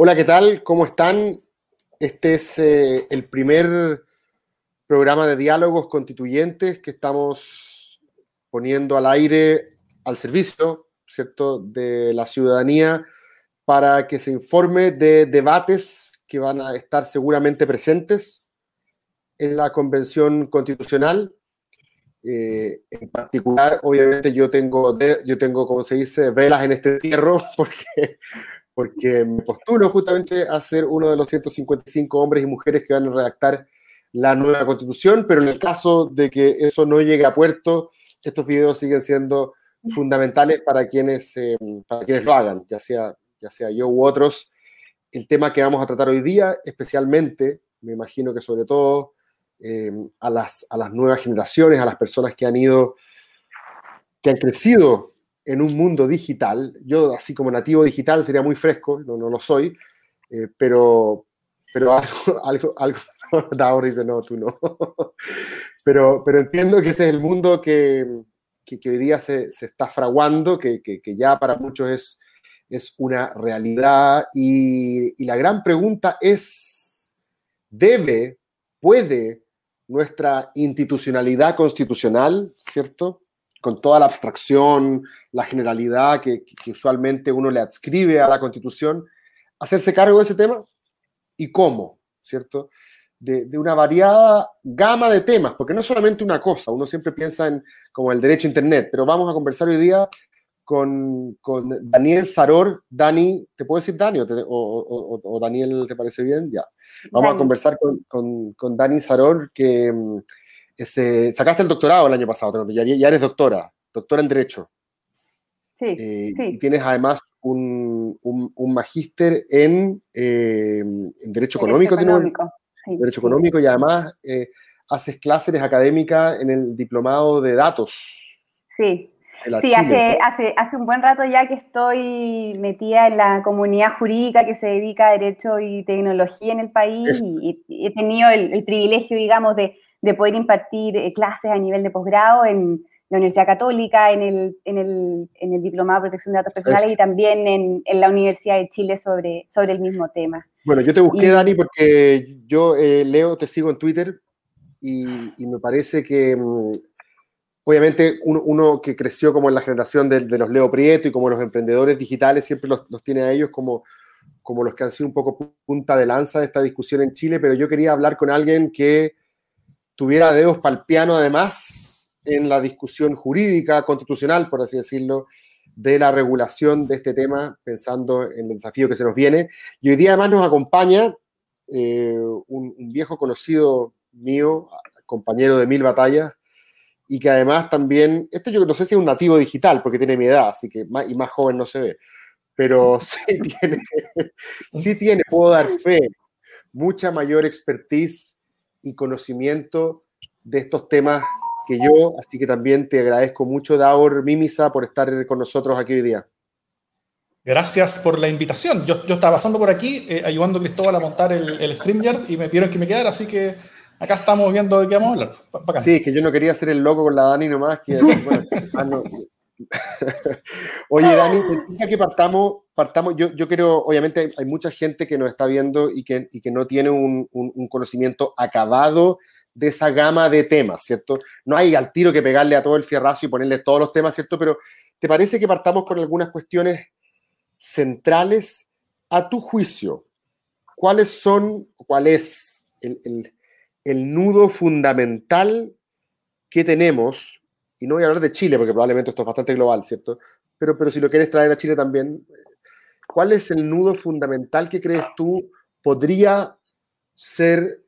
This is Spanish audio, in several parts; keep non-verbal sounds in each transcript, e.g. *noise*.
Hola, ¿qué tal? ¿Cómo están? Este es eh, el primer programa de diálogos constituyentes que estamos poniendo al aire al servicio, ¿cierto?, de la ciudadanía para que se informe de debates que van a estar seguramente presentes en la Convención Constitucional. Eh, en particular, obviamente yo tengo, yo tengo, como se dice, velas en este entierro *laughs* porque, porque me postulo justamente a ser uno de los 155 hombres y mujeres que van a redactar la nueva Constitución, pero en el caso de que eso no llegue a puerto, estos videos siguen siendo fundamentales para quienes, eh, para quienes lo hagan, ya sea, ya sea yo u otros. El tema que vamos a tratar hoy día, especialmente, me imagino que sobre todo eh, a, las, a las nuevas generaciones, a las personas que han ido, que han crecido en un mundo digital. Yo, así como nativo digital, sería muy fresco, no, no lo soy, eh, pero, pero *laughs* algo, algo, algo *laughs* Daur dice, no, tú no. *laughs* pero, pero entiendo que ese es el mundo que, que, que hoy día se, se, está fraguando, que, que ya para muchos es, es una realidad. Y, y, la gran pregunta es, ¿debe, puede nuestra institucionalidad constitucional, ¿cierto? Con toda la abstracción, la generalidad que, usualmente uno le adscribe a la constitución, hacerse cargo de ese tema? ¿Y cómo? ¿Cierto? De, de, una variada gama de temas, porque no es solamente una cosa, uno siempre piensa en como el derecho a Internet, pero vamos a conversar hoy día con, con Daniel Saror. Dani, ¿te puedo decir Dani o, te, o, o, o Daniel te parece bien? Ya. Vamos Dani. a conversar con, con, con, Dani Saror, que ese, sacaste el doctorado el año pasado, ya, ya eres doctora, doctora en Derecho. Sí, eh, sí. Y tienes además un, un, un magíster en, eh, en Derecho Económico. Derecho económico. Sí, derecho económico y además eh, haces clases académicas en el diplomado de datos. Sí, sí hace, hace, hace un buen rato ya que estoy metida en la comunidad jurídica que se dedica a derecho y tecnología en el país y, y, he tenido el, el privilegio, digamos, de, de, poder impartir eh, clases a nivel de posgrado en la Universidad Católica, en el, en el, en el Diplomado de Protección de Datos Personales es. y también en, en, la Universidad de Chile sobre, sobre el mismo tema. Bueno, yo te busqué, y, Dani, porque yo, eh, Leo, te sigo en Twitter y, y me parece que, um, obviamente, uno, que creció como en la generación de, los Leo Prieto y como los emprendedores digitales siempre los, tiene a ellos como, como los que han sido un poco punta de lanza de esta discusión en Chile, pero yo quería hablar con alguien que tuviera dedos para el piano, además, en la discusión jurídica, constitucional, por así decirlo, de la regulación de este tema, pensando en el desafío que se nos viene. Y hoy día además nos acompaña eh, un, viejo conocido mío, compañero de mil batallas, y que además también, este yo no sé si es un nativo digital, porque tiene mi edad, así que más, y más joven no se ve, pero *laughs* sí tiene, sí tiene, puedo dar fe, mucha mayor expertise y conocimiento de estos temas que yo, así que también te agradezco mucho, Daur Mimisa, por estar con nosotros aquí hoy día. Gracias por la invitación. Yo, yo estaba pasando por aquí eh, ayudando a Cristóbal a montar el, el StreamYard y me pidieron que me quedara, así que acá estamos viendo de qué vamos a hablar. Bacán. Sí, que yo no quería ser el loco con la Dani nomás. Que, bueno, *laughs* no. *laughs* Oye, Dani, que partamos, partamos yo, yo creo, obviamente hay, hay, mucha gente que nos está viendo y que, y que no tiene un, un, un conocimiento acabado de esa gama de temas, ¿cierto? No hay al tiro que pegarle a todo el fierrazo y ponerle todos los temas, ¿cierto? Pero ¿te parece que partamos con algunas cuestiones centrales a tu juicio? ¿Cuáles son, cuál es el, el, el nudo fundamental que tenemos? Y no voy a hablar de Chile, porque probablemente esto es bastante global, ¿cierto? Pero, pero si lo quieres traer a Chile también, ¿cuál es el nudo fundamental que crees tú podría ser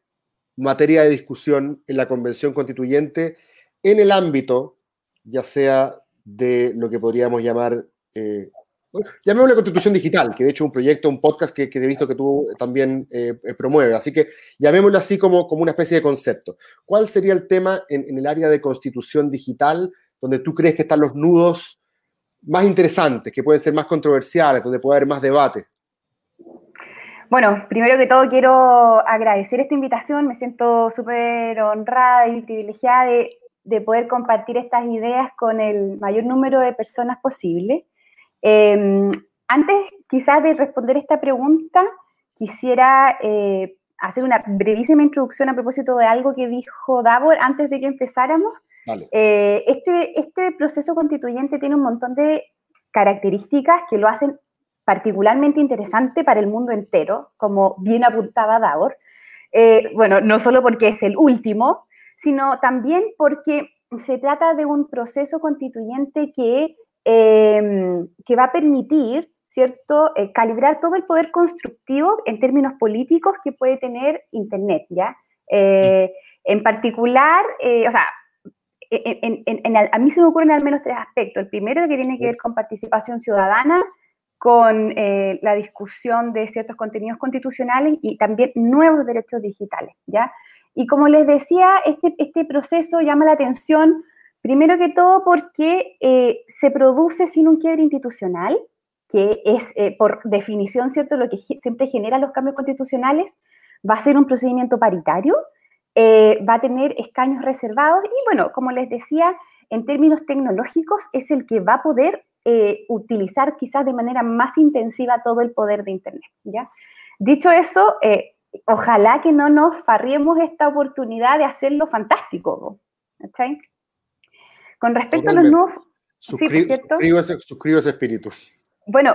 materia de discusión en la Convención Constituyente en el ámbito, ya sea de lo que podríamos llamar, eh, bueno, llamémosle Constitución Digital, que de hecho es un proyecto, un podcast que, he visto que tú también eh, promueves, así que llamémoslo así como, como una especie de concepto. ¿Cuál sería el tema en, en el área de Constitución Digital donde tú crees que están los nudos más interesantes, que pueden ser más controversiales, donde puede haber más debate? Bueno, primero que todo quiero agradecer esta invitación, me siento súper honrada y privilegiada de, de, poder compartir estas ideas con el mayor número de personas posible. Eh, antes quizás de responder esta pregunta, quisiera eh, hacer una brevísima introducción a propósito de algo que dijo Davor antes de que empezáramos. Eh, este, este proceso constituyente tiene un montón de características que lo hacen particularmente interesante para el mundo entero, como bien apuntaba Davor. Eh, bueno, no solo porque es el último, sino también porque se trata de un proceso constituyente que, em, que va a permitir, ¿cierto?, eh, calibrar todo el poder constructivo en términos políticos que puede tener Internet, ¿ya? Eh, en particular, o sea, a mí se me ocurren al menos tres aspectos. El primero que tiene que ver con participación ciudadana, con eh, la discusión de ciertos contenidos constitucionales y también nuevos derechos digitales, ¿ya? Y como les decía, este, este proceso llama la atención, primero que todo, porque eh, se produce sin un quiebre institucional, que es eh, por definición, ¿cierto?, lo que siempre genera los cambios constitucionales, va a ser un procedimiento paritario, va a tener escaños reservados y, bueno, como les decía, en términos tecnológicos, es el que va a poder eh, utilizar quizás de manera más intensiva todo el poder de Internet. ¿ya? Dicho eso, eh, ojalá que no nos farriemos esta oportunidad de hacerlo fantástico. Con respecto a los nuevos... suscribo, ese, espíritu. Bueno,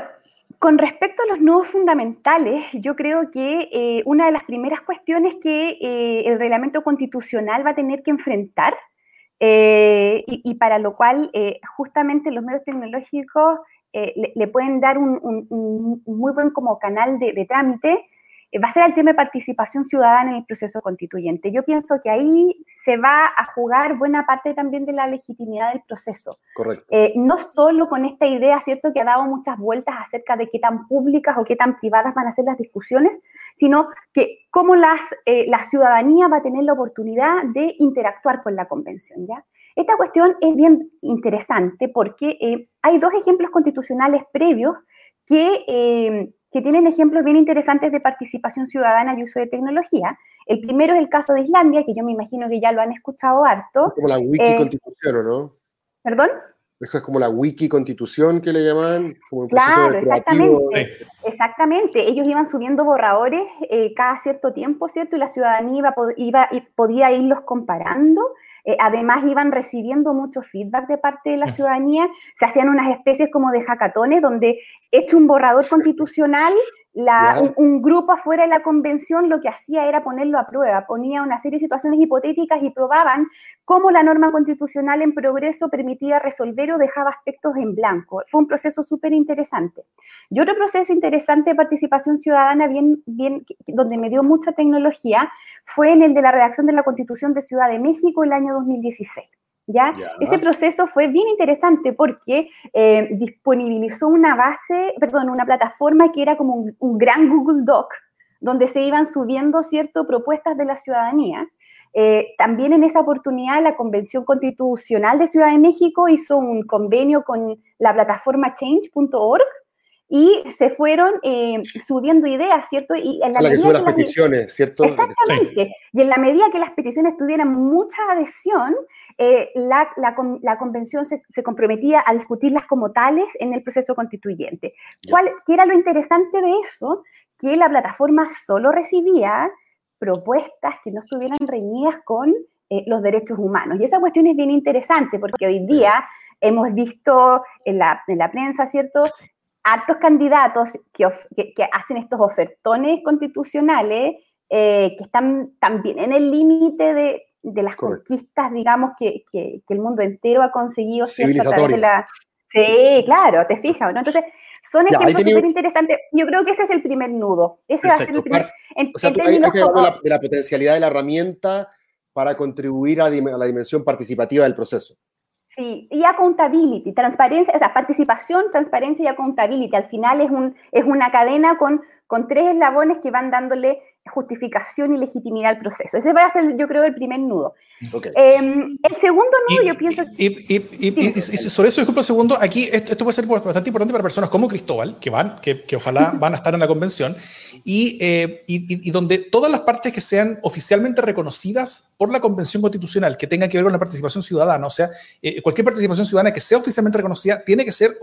con respecto a los nuevos fundamentales, yo creo que eh, una de las primeras cuestiones que el reglamento constitucional va a tener que enfrentar eh, y, para lo cual eh, justamente los medios tecnológicos eh, le, pueden dar un, muy buen como canal de, trámite, va a ser el tema de participación ciudadana en el proceso constituyente. Yo pienso que ahí se va a jugar buena parte también de la legitimidad del proceso. Correcto. no solo con esta idea, ¿cierto?, que ha dado muchas vueltas acerca de qué tan públicas o qué tan privadas van a ser las discusiones, sino que cómo las, eh, la ciudadanía va a tener la oportunidad de interactuar con la convención. ¿ya? Esta cuestión es bien interesante porque eh, hay dos ejemplos constitucionales previos que, eh, que tienen ejemplos bien interesantes de participación ciudadana y uso de tecnología. El primero es el caso de Islandia, que yo me imagino que ya lo han escuchado harto. Como la wiki constitución, no? ¿Perdón? Eso es como la wiki constitución que le llaman. claro, exactamente. Exactamente. Ellos iban subiendo borradores eh, cada cierto tiempo, ¿cierto? Y la ciudadanía iba, iba, podía irlos comparando. Eh, además, iban recibiendo mucho feedback de parte de la ciudadanía. Se hacían unas especies como de hackatones donde hecho un borrador constitucional un, grupo afuera de la convención lo que hacía era ponerlo a prueba, ponía una serie de situaciones hipotéticas y probaban cómo la norma constitucional en progreso permitía resolver o dejaba aspectos en blanco. Fue un proceso súper interesante. Y otro proceso interesante de participación ciudadana, bien, bien, donde me dio mucha tecnología, fue en el de la redacción de la Constitución de Ciudad de México el año 2016. ¿Ya? Ese proceso fue bien interesante porque eh, disponibilizó una base, perdón, una plataforma que era como un, gran Google Doc, donde se iban subiendo, ¿cierto?, propuestas de la ciudadanía. Eh, también en esa oportunidad la Convención Constitucional de Ciudad de México hizo un convenio con la plataforma change.org y se fueron eh, subiendo ideas, ¿cierto? Y en la, la que sube las peticiones, ¿cierto? Exactamente. Y en la medida que las peticiones tuvieran mucha adhesión, eh, la, la, convención se, se, comprometía a discutirlas como tales en el proceso constituyente. ¿Cuál, ¿Qué era lo interesante de eso? Que la plataforma solo recibía propuestas que no estuvieran reñidas con eh, los derechos humanos. Y esa cuestión es bien interesante porque hoy día hemos visto en la, en la prensa, ¿cierto? Hartos candidatos que, que, hacen estos ofertones constitucionales eh, que están también en el límite de, de, las conquistas, digamos, que, que, el mundo entero ha conseguido a través de la... Sí, claro, te fijas, ¿no? Entonces, son ejemplos súper interesantes. Yo creo que ese es el primer nudo. Ese va a ser el primer... En, o sea, tú, de, la, de la potencialidad de la herramienta para contribuir a, a la dimensión participativa del proceso. Sí, y accountability, transparencia, o sea, participación, transparencia y accountability. Al final es, un, es una cadena con, con tres eslabones que van dándole justificación y legitimidad al proceso. Ese va a ser, yo creo, el primer nudo. Em, el segundo nudo, yo pienso... Y, sobre eso, disculpa un segundo, aquí esto, puede ser bastante importante para personas como Cristóbal, que van, que, que ojalá *laughs* van a estar en la convención, eh, y, donde todas las partes que sean oficialmente reconocidas por la Convención Constitucional, que tengan que ver con la participación ciudadana, o sea, eh, cualquier participación ciudadana que sea oficialmente reconocida, tiene que ser...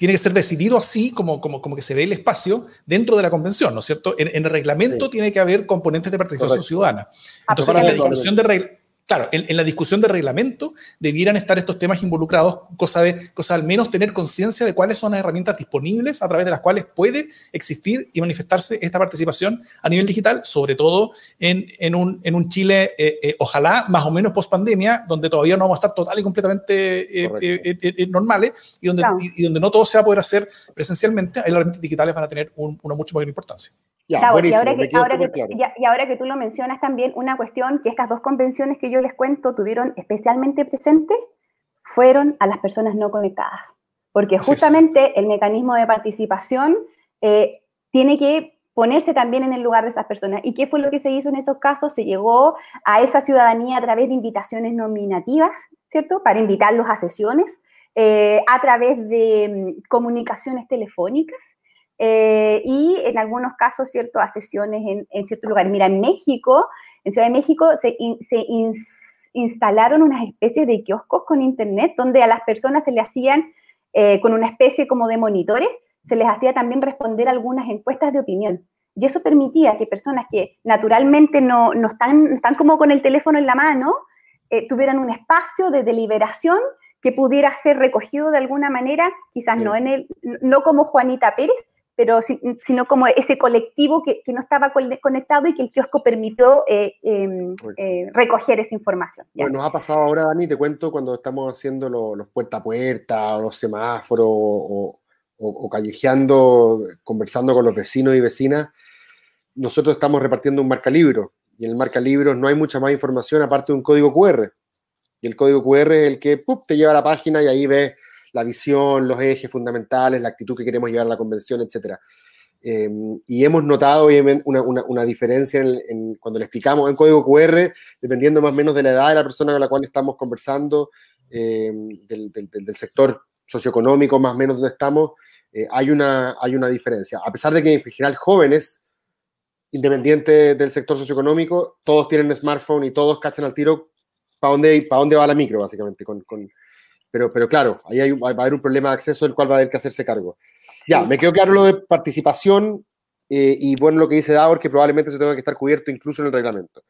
Tiene que ser decidido así como, como, como que se dé el espacio dentro de la convención, ¿no es cierto? En, el reglamento tiene que haber componentes de participación ciudadana. Entonces, en la discusión de reglamento Claro, en, la discusión de reglamento debieran estar estos temas involucrados, cosa de, cosa al menos tener conciencia de cuáles son las herramientas disponibles a través de las cuales puede existir y manifestarse esta participación a nivel digital, sobre todo en, en, un, en un, Chile, eh, eh, ojalá más o menos post pandemia, donde todavía no vamos a estar total y completamente eh, normales y donde, y, donde no todo se va a poder hacer presencialmente, ahí las herramientas digitales van a tener una mucho mayor importancia y, ahora que, tú lo mencionas también, una cuestión que estas dos convenciones que yo les cuento tuvieron especialmente presente fueron a las personas no conectadas, porque justamente el mecanismo de participación eh, tiene que ponerse también en el lugar de esas personas. ¿Y qué fue lo que se hizo en esos casos? Se llegó a esa ciudadanía a través de invitaciones nominativas, ¿cierto? Para invitarlos a sesiones, eh, a través de mm, comunicaciones telefónicas, eh, y en algunos casos, ¿cierto?, a sesiones en, en ciertos lugares. Mira, en México, en Ciudad de México, se, se instalaron unas especies de kioscos con internet donde a las personas se le hacían, eh, con una especie como de monitores, se les hacía también responder algunas encuestas de opinión. Y eso permitía que personas que naturalmente no, no están, están como con el teléfono en la mano, eh, tuvieran un espacio de deliberación que pudiera ser recogido de alguna manera, quizás no, en el, no como Juanita Pérez, pero sino como ese colectivo que, no estaba conectado y que el kiosco permitió eh, em, eh, recoger esa información. Bueno, nos ha pasado ahora, Dani, te cuento, cuando estamos haciendo los, puerta a puerta, o los semáforos, o, callejeando, conversando con los vecinos y vecinas, nosotros estamos repartiendo un marca libro, y en el marca libros no hay mucha más información aparte de un código QR. Y el código QR es el que te lleva a la página y ahí ves la visión, los ejes fundamentales, la actitud que queremos llevar a la convención, etc. Em, y hemos notado una, una, diferencia en, cuando le explicamos en código QR, dependiendo más o menos de la edad de la persona con la cual estamos conversando, em, del, del, sector socioeconómico más o menos donde estamos, eh, hay, una, hay una diferencia. A pesar de que en general jóvenes, independientes del sector socioeconómico, todos tienen smartphone y todos cachan al tiro para dónde, para dónde va la micro, básicamente, con, pero, pero claro, ahí hay, va a haber un problema de acceso del cual va a haber que hacerse cargo. Ya, me quedó claro lo de participación eh, y bueno, lo que dice Davor, que probablemente se tenga que estar cubierto incluso en el reglamento.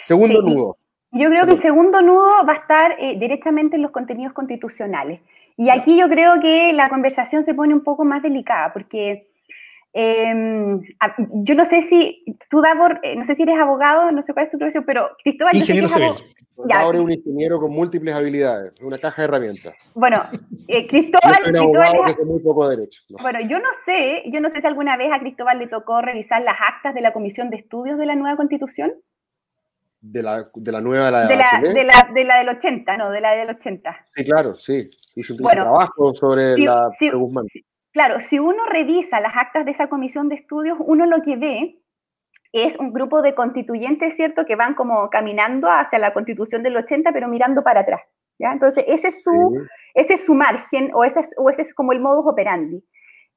Segundo nudo. Yo creo que el segundo nudo va a estar eh, directamente en los contenidos constitucionales. Y aquí yo creo que la conversación se pone un poco más delicada, porque em, yo no sé si tú, Davor, eh, no sé si eres abogado, no sé cuál es tu profesión, pero Cristóbal. Ingeniero civil. Ahora es un ingeniero con múltiples habilidades, una caja de herramientas. Bueno, eh, Cristóbal, muy poco derecho. Bueno, yo no sé, yo no sé si alguna vez a Cristóbal le tocó revisar las actas de la Comisión de Estudios de la nueva Constitución. De la, de la nueva de la, de la, de la, de la del 80, no, de la del 80. Sí, claro, sí. Hizo un trabajo sobre la Guzmán. claro, si uno revisa las actas de esa comisión de estudios, uno lo que ve es un grupo de constituyentes, ¿cierto?, que van como caminando hacia la constitución del 80, pero mirando para atrás. ¿ya? Entonces, ese es su, ese es su margen o ese es, o ese es como el modus operandi.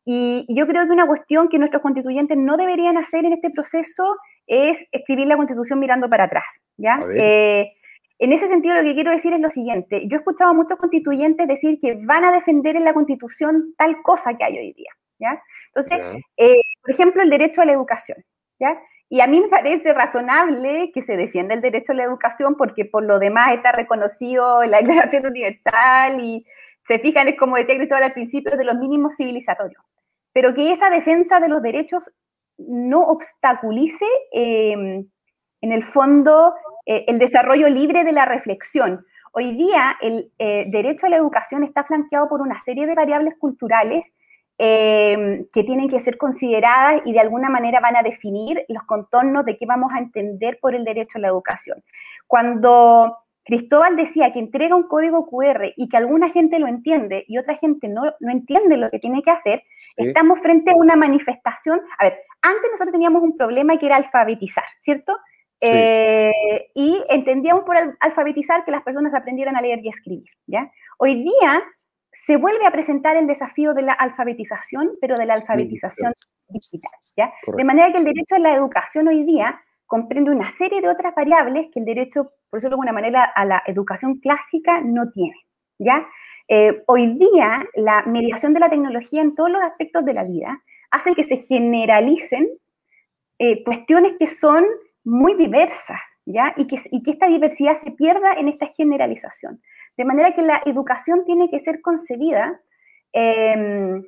Y, yo creo que una cuestión que nuestros constituyentes no deberían hacer en este proceso es escribir la constitución mirando para atrás. ¿ya? Eh, en ese sentido, lo que quiero decir es lo siguiente. Yo he escuchado a muchos constituyentes decir que van a defender en la constitución tal cosa que hay hoy día. ¿ya? Entonces, eh, por ejemplo, el derecho a la educación. ¿ya? Y a mí me parece razonable que se defienda el derecho a la educación porque por lo demás está reconocido en la *laughs* Declaración Universal y se fijan, es como decía Cristóbal al principio, de los mínimos civilizatorios. Pero que esa defensa de los derechos no obstaculice, em, en el fondo, eh, el desarrollo libre de la reflexión. Hoy día el eh, derecho a la educación está flanqueado por una serie de variables culturales eh, que tienen que ser consideradas y de alguna manera van a definir los contornos de qué vamos a entender por el derecho a la educación. Cuando Cristóbal decía que entrega un código QR y que alguna gente lo entiende y otra gente no, no entiende lo que tiene que hacer, estamos frente a una manifestación. A ver, antes nosotros teníamos un problema que era alfabetizar, ¿cierto? Eh, y entendíamos por alfabetizar que las personas aprendieran a leer y escribir, ¿ya? Hoy día se vuelve a presentar el desafío de la alfabetización, pero de la alfabetización digital, ¿ya? De manera que el derecho a la educación hoy día comprende una serie de otras variables que el derecho, por decirlo de alguna manera, a la educación clásica no tiene, ¿ya? Eh, hoy día, la mediación de la tecnología en todos los aspectos de la vida hace que se generalicen eh, cuestiones que son muy diversas, ¿ya? Y que, y que esta diversidad se pierda en esta generalización. De manera que la educación tiene que ser concebida em,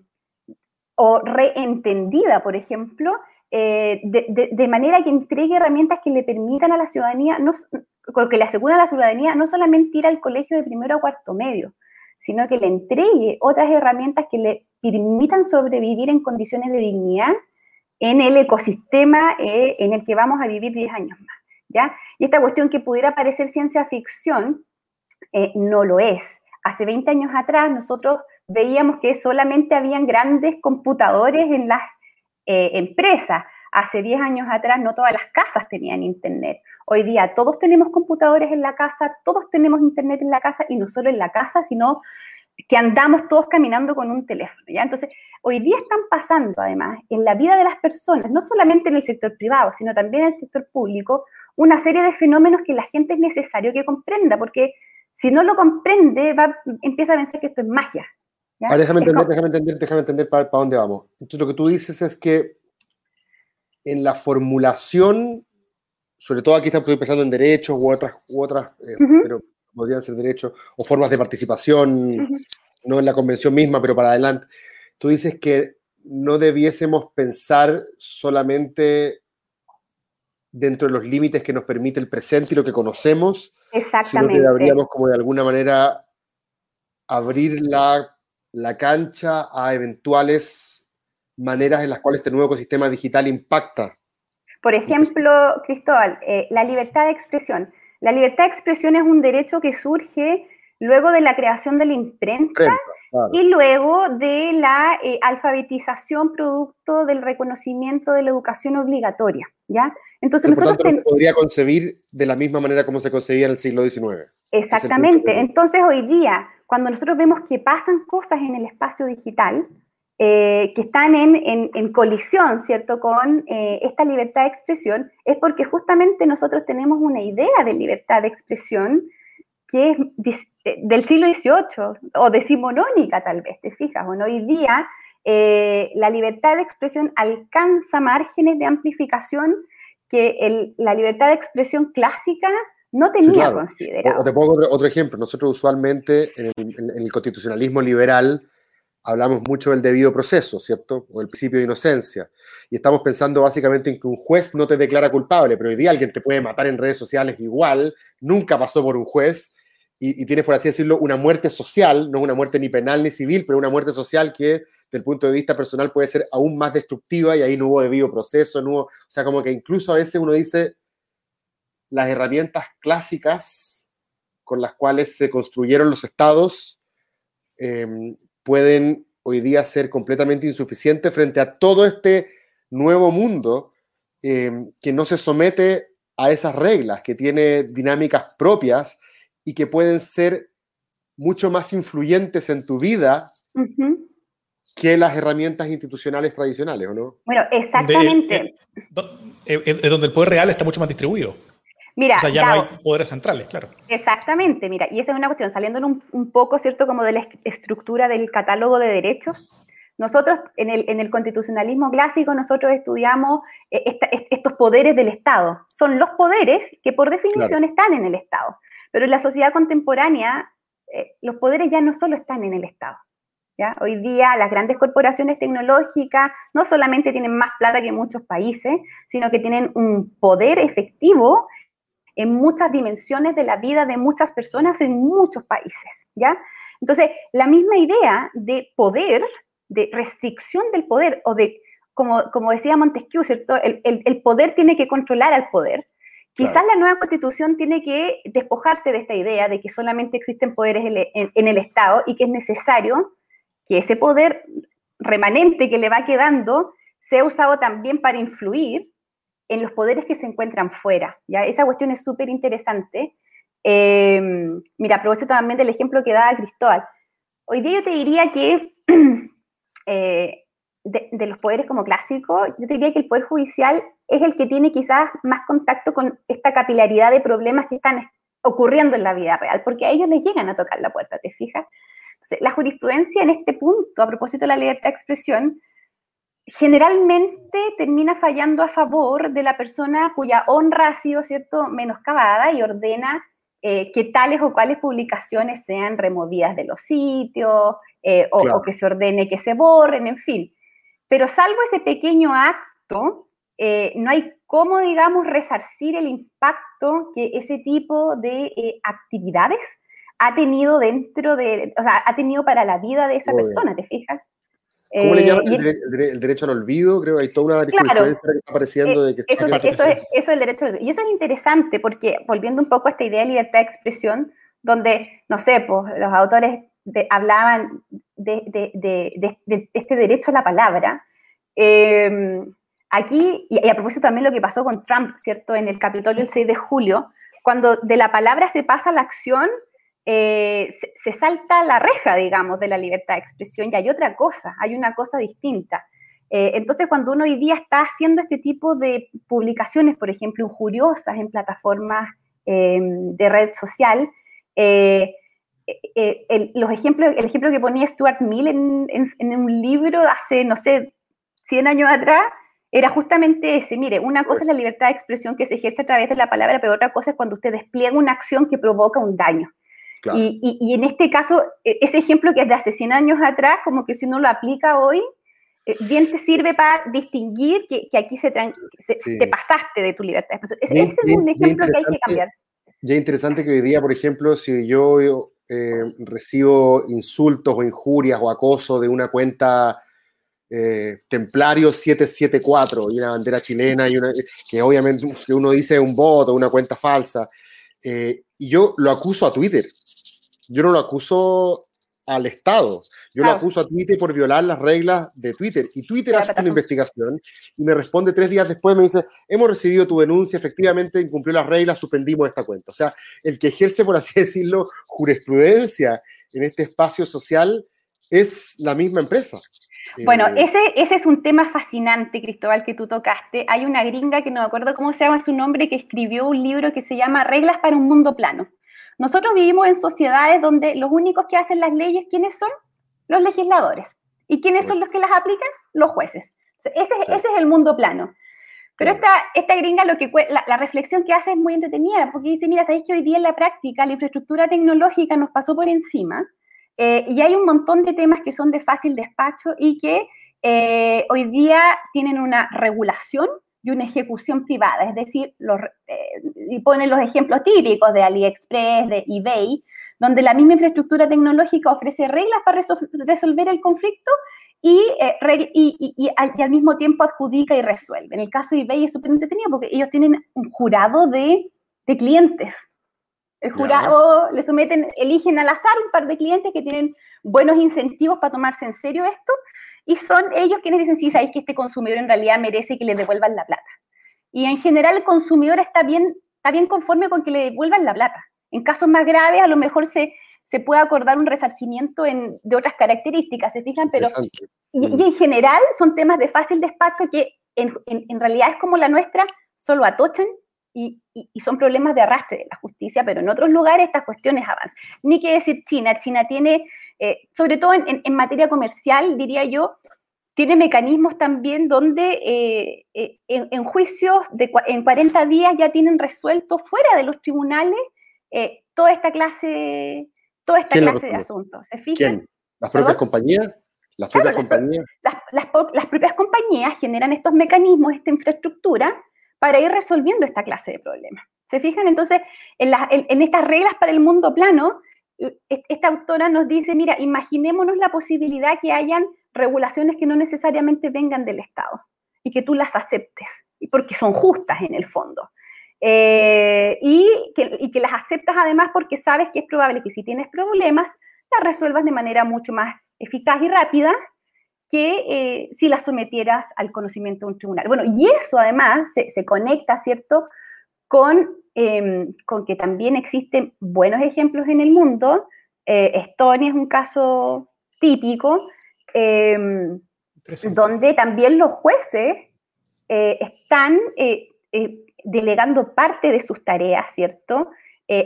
o reentendida, por ejemplo, eh, de, manera que entregue herramientas que le permitan a la ciudadanía, no, que le aseguren a la ciudadanía no solamente ir al colegio de primero a cuarto medio, sino que le entregue otras herramientas que le permitan sobrevivir en condiciones de dignidad en el ecosistema eh, en el que vamos a vivir 10 años más. ¿ya? Y esta cuestión que pudiera parecer ciencia ficción, eh, no lo es. Hace 20 años atrás nosotros veíamos que solamente habían grandes computadores en las eh, empresas. Hace 10 años atrás no todas las casas tenían internet. Hoy día todos tenemos computadores en la casa, todos tenemos internet en la casa y no solo en la casa, sino que andamos todos caminando con un teléfono, ¿ya? Entonces, hoy día están pasando, además, en la vida de las personas, no solamente en el sector privado, sino también en el sector público, una serie de fenómenos que la gente es necesario que comprenda, porque si no lo comprende, va, empieza a pensar que esto es magia. déjame, entender, déjame entender, déjame entender para, dónde vamos. Entonces, lo que tú dices es que en la formulación, sobre todo aquí estamos pensando en derechos u otras, u otras eh, pero podrían ser derechos o formas de participación, no en la convención misma, pero para adelante. Tú dices que no debiésemos pensar solamente dentro de los límites que nos permite el presente y lo que conocemos, Exactamente. sino que deberíamos como de alguna manera abrir la, la cancha a eventuales maneras en las cuales este nuevo ecosistema digital impacta. Por ejemplo, Cristóbal, eh, la libertad de expresión. La libertad de expresión es un derecho que surge luego de la creación de la imprenta y luego de la eh, alfabetización producto del reconocimiento de la educación obligatoria, ¿ya? Entonces nosotros se podría concebir de la misma manera como se concebía en el siglo XIX. Exactamente. Entonces hoy día, cuando nosotros vemos que pasan cosas en el espacio digital, eh, que están en, colisión, ¿cierto?, con eh, esta libertad de expresión, es porque justamente nosotros tenemos una idea de libertad de expresión que es del siglo XVIII o decimonónica tal vez, ¿te fijas? Bueno, hoy día la libertad de expresión alcanza márgenes de amplificación que la libertad de expresión clásica no tenía considerado. O, te pongo otro, ejemplo. Nosotros usualmente en el constitucionalismo liberal hablamos mucho del debido proceso, ¿cierto? O el principio de inocencia. Y estamos pensando básicamente en que un juez no te declara culpable, pero hoy día alguien te puede matar en redes sociales igual, nunca pasó por un juez, y, tienes, por así decirlo, una muerte social, no una muerte ni penal ni civil, pero una muerte social que, desde el punto de vista personal, puede ser aún más destructiva y ahí no hubo debido proceso, no hubo, o sea, como que incluso a veces uno dice las herramientas clásicas con las cuales se construyeron los estados, eh, pueden hoy día ser completamente insuficientes frente a todo este nuevo mundo eh, que no se somete a esas reglas, que tiene dinámicas propias y que pueden ser mucho más influyentes en tu vida que las herramientas institucionales tradicionales, ¿o no? Bueno, exactamente. Es donde el poder real está mucho más distribuido. Mira, o sea, ya no hay poderes centrales, claro. Exactamente, mira, y esa es una cuestión, saliendo un, poco, ¿cierto?, como de la estructura del catálogo de derechos. Nosotros, en el, en el constitucionalismo clásico, nosotros estudiamos eh, estos poderes del Estado. Son los poderes que por definición están en el Estado. Pero en la sociedad contemporánea, eh, los poderes ya no solo están en el Estado. ¿ya? Hoy día las grandes corporaciones tecnológicas no solamente tienen más plata que muchos países, sino que tienen un poder efectivo en muchas dimensiones de la vida de muchas personas en muchos países, ¿ya? Entonces, la misma idea de poder, de restricción del poder, o de, como, como decía Montesquieu, ¿cierto? El, el, poder tiene que controlar al poder, Quizás la nueva constitución tiene que despojarse de esta idea de que solamente existen poderes en, el Estado y que es necesario que ese poder remanente que le va quedando sea usado también para influir en los poderes que se encuentran fuera. ¿ya? Esa cuestión es súper interesante. Eh, mira, a propósito también del ejemplo que daba Cristóbal. Hoy día yo te diría que *clears throat* eh, de, los poderes como clásicos, yo diría que el Poder Judicial es el que tiene quizás más contacto con esta capilaridad de problemas que están ocurriendo en la vida real, porque a ellos les llegan a tocar la puerta, ¿te fijas? la jurisprudencia en este punto, a propósito de la libertad de expresión, generalmente termina fallando a favor de la persona cuya honra ha sido, ¿cierto?, menoscabada y ordena eh, que tales o cuales publicaciones sean removidas de los sitios eh, o, que se ordene que se borren, en fin. Pero salvo ese pequeño acto, eh, no hay cómo, digamos, resarcir el impacto que ese tipo de eh, actividades ha tenido dentro de, o sea, ha tenido para la vida de esa persona, ¿te fijas? ¿Cómo le eh, llaman el, derecho al olvido? Creo que hay toda una claro, que está apareciendo de que eso, eso, es, eso es el derecho al olvido. Y eso es interesante porque, volviendo un poco a esta idea de libertad de expresión, donde, no sé, pues los autores hablaban de, este derecho a la palabra. Em, aquí, y, a propósito también lo que pasó con Trump, ¿cierto? En el Capitolio el 6 de julio, cuando de la palabra se pasa a la acción, eh, se, salta la reja, digamos, de la libertad de expresión y hay otra cosa, hay una cosa distinta. Eh, entonces, cuando uno hoy día está haciendo este tipo de publicaciones, por ejemplo, injuriosas en plataformas em, de red social, eh, eh, el, los ejemplos, el ejemplo que ponía Stuart Mill en, un libro hace, no sé, 100 años atrás, era justamente ese. Mire, una cosa es la libertad de expresión que se ejerce a través de la palabra, pero otra cosa es cuando usted despliega una acción que provoca un daño. Y, en este caso, e, ese ejemplo que es de hace 100 años atrás, como que si uno lo aplica hoy, eh, bien te sirve para distinguir que, aquí se, te pasaste de tu libertad de expresión. Ese, es un ejemplo que hay que cambiar. Ya interesante que hoy día, por ejemplo, si yo eh, recibo insultos o injurias o acoso de una cuenta eh, Templario 774 y una bandera chilena y una, que obviamente que uno dice un voto, una cuenta falsa. Eh, y yo lo acuso a Twitter. Yo no lo acuso al Estado. Yo lo acuso a Twitter por violar las reglas de Twitter. Y Twitter hace una investigación y me responde tres días después, me dice, hemos recibido tu denuncia, efectivamente incumplió las reglas, suspendimos esta cuenta. O sea, el que ejerce, por así *laughs* decirlo, jurisprudencia en este espacio social es la misma empresa. Bueno, eh, ese, ese es un tema fascinante, Cristóbal, que tú tocaste. Hay una gringa que no me acuerdo cómo se llama su nombre, que escribió un libro que se llama Reglas para un Mundo Plano. Nosotros vivimos en sociedades donde los únicos que hacen las leyes, ¿quiénes son? Los legisladores. ¿Y quiénes son los que las aplican? Los jueces. ese, es el mundo plano. Pero esta, esta gringa, lo que, la, reflexión que hace es muy entretenida, porque dice, mira, sabéis que hoy día en la práctica la infraestructura tecnológica nos pasó por encima eh, y hay un montón de temas que son de fácil despacho y que eh, hoy día tienen una regulación y una ejecución privada, es decir, los, eh, y ponen los ejemplos típicos de AliExpress, de eBay, donde la misma infraestructura tecnológica ofrece reglas para resolver el conflicto eh, y, y, al mismo tiempo adjudica y resuelve. En el caso de eBay es súper entretenido porque ellos tienen un jurado de, clientes. El jurado le someten, eligen al azar un par de clientes que tienen buenos incentivos para tomarse en serio esto y son ellos quienes dicen, sí, sabéis que este consumidor en realidad merece que le devuelvan la plata. Y en general el consumidor está bien, está bien conforme con que le devuelvan la plata. En casos más graves, a lo mejor se, se puede acordar un resarcimiento de otras características, ¿se fijan? Pero, y, en general son temas de fácil despacho que en, en, realidad es como la nuestra, solo atochan y, y, son problemas de arrastre de la justicia, pero en otros lugares estas cuestiones avanzan. Ni que decir China, China tiene, eh, sobre todo en, en, materia comercial, diría yo, tiene mecanismos también donde eh, eh, en, en, juicios de, en 40 días ya tienen resuelto fuera de los tribunales eh, toda esta clase, toda esta clase de asuntos. ¿Se fijan? ¿Las propias compañías? Las propias compañías. Las, propias compañías generan estos mecanismos, esta infraestructura, para ir resolviendo esta clase de problemas. ¿Se fijan? Entonces, en, estas reglas para el mundo plano, esta autora nos dice, mira, imaginémonos la posibilidad que hayan regulaciones que no necesariamente vengan del Estado y que tú las aceptes, porque son justas en el fondo. Eh, y, que, y, que, las aceptas además porque sabes que es probable que si tienes problemas, las resuelvas de manera mucho más eficaz y rápida que eh, si las sometieras al conocimiento de un tribunal. Bueno, y eso además se, se conecta, ¿cierto?, con, eh, con, que también existen buenos ejemplos en el mundo. Eh, Estonia es un caso típico, em, donde también los jueces están delegando parte de sus tareas, ¿cierto?,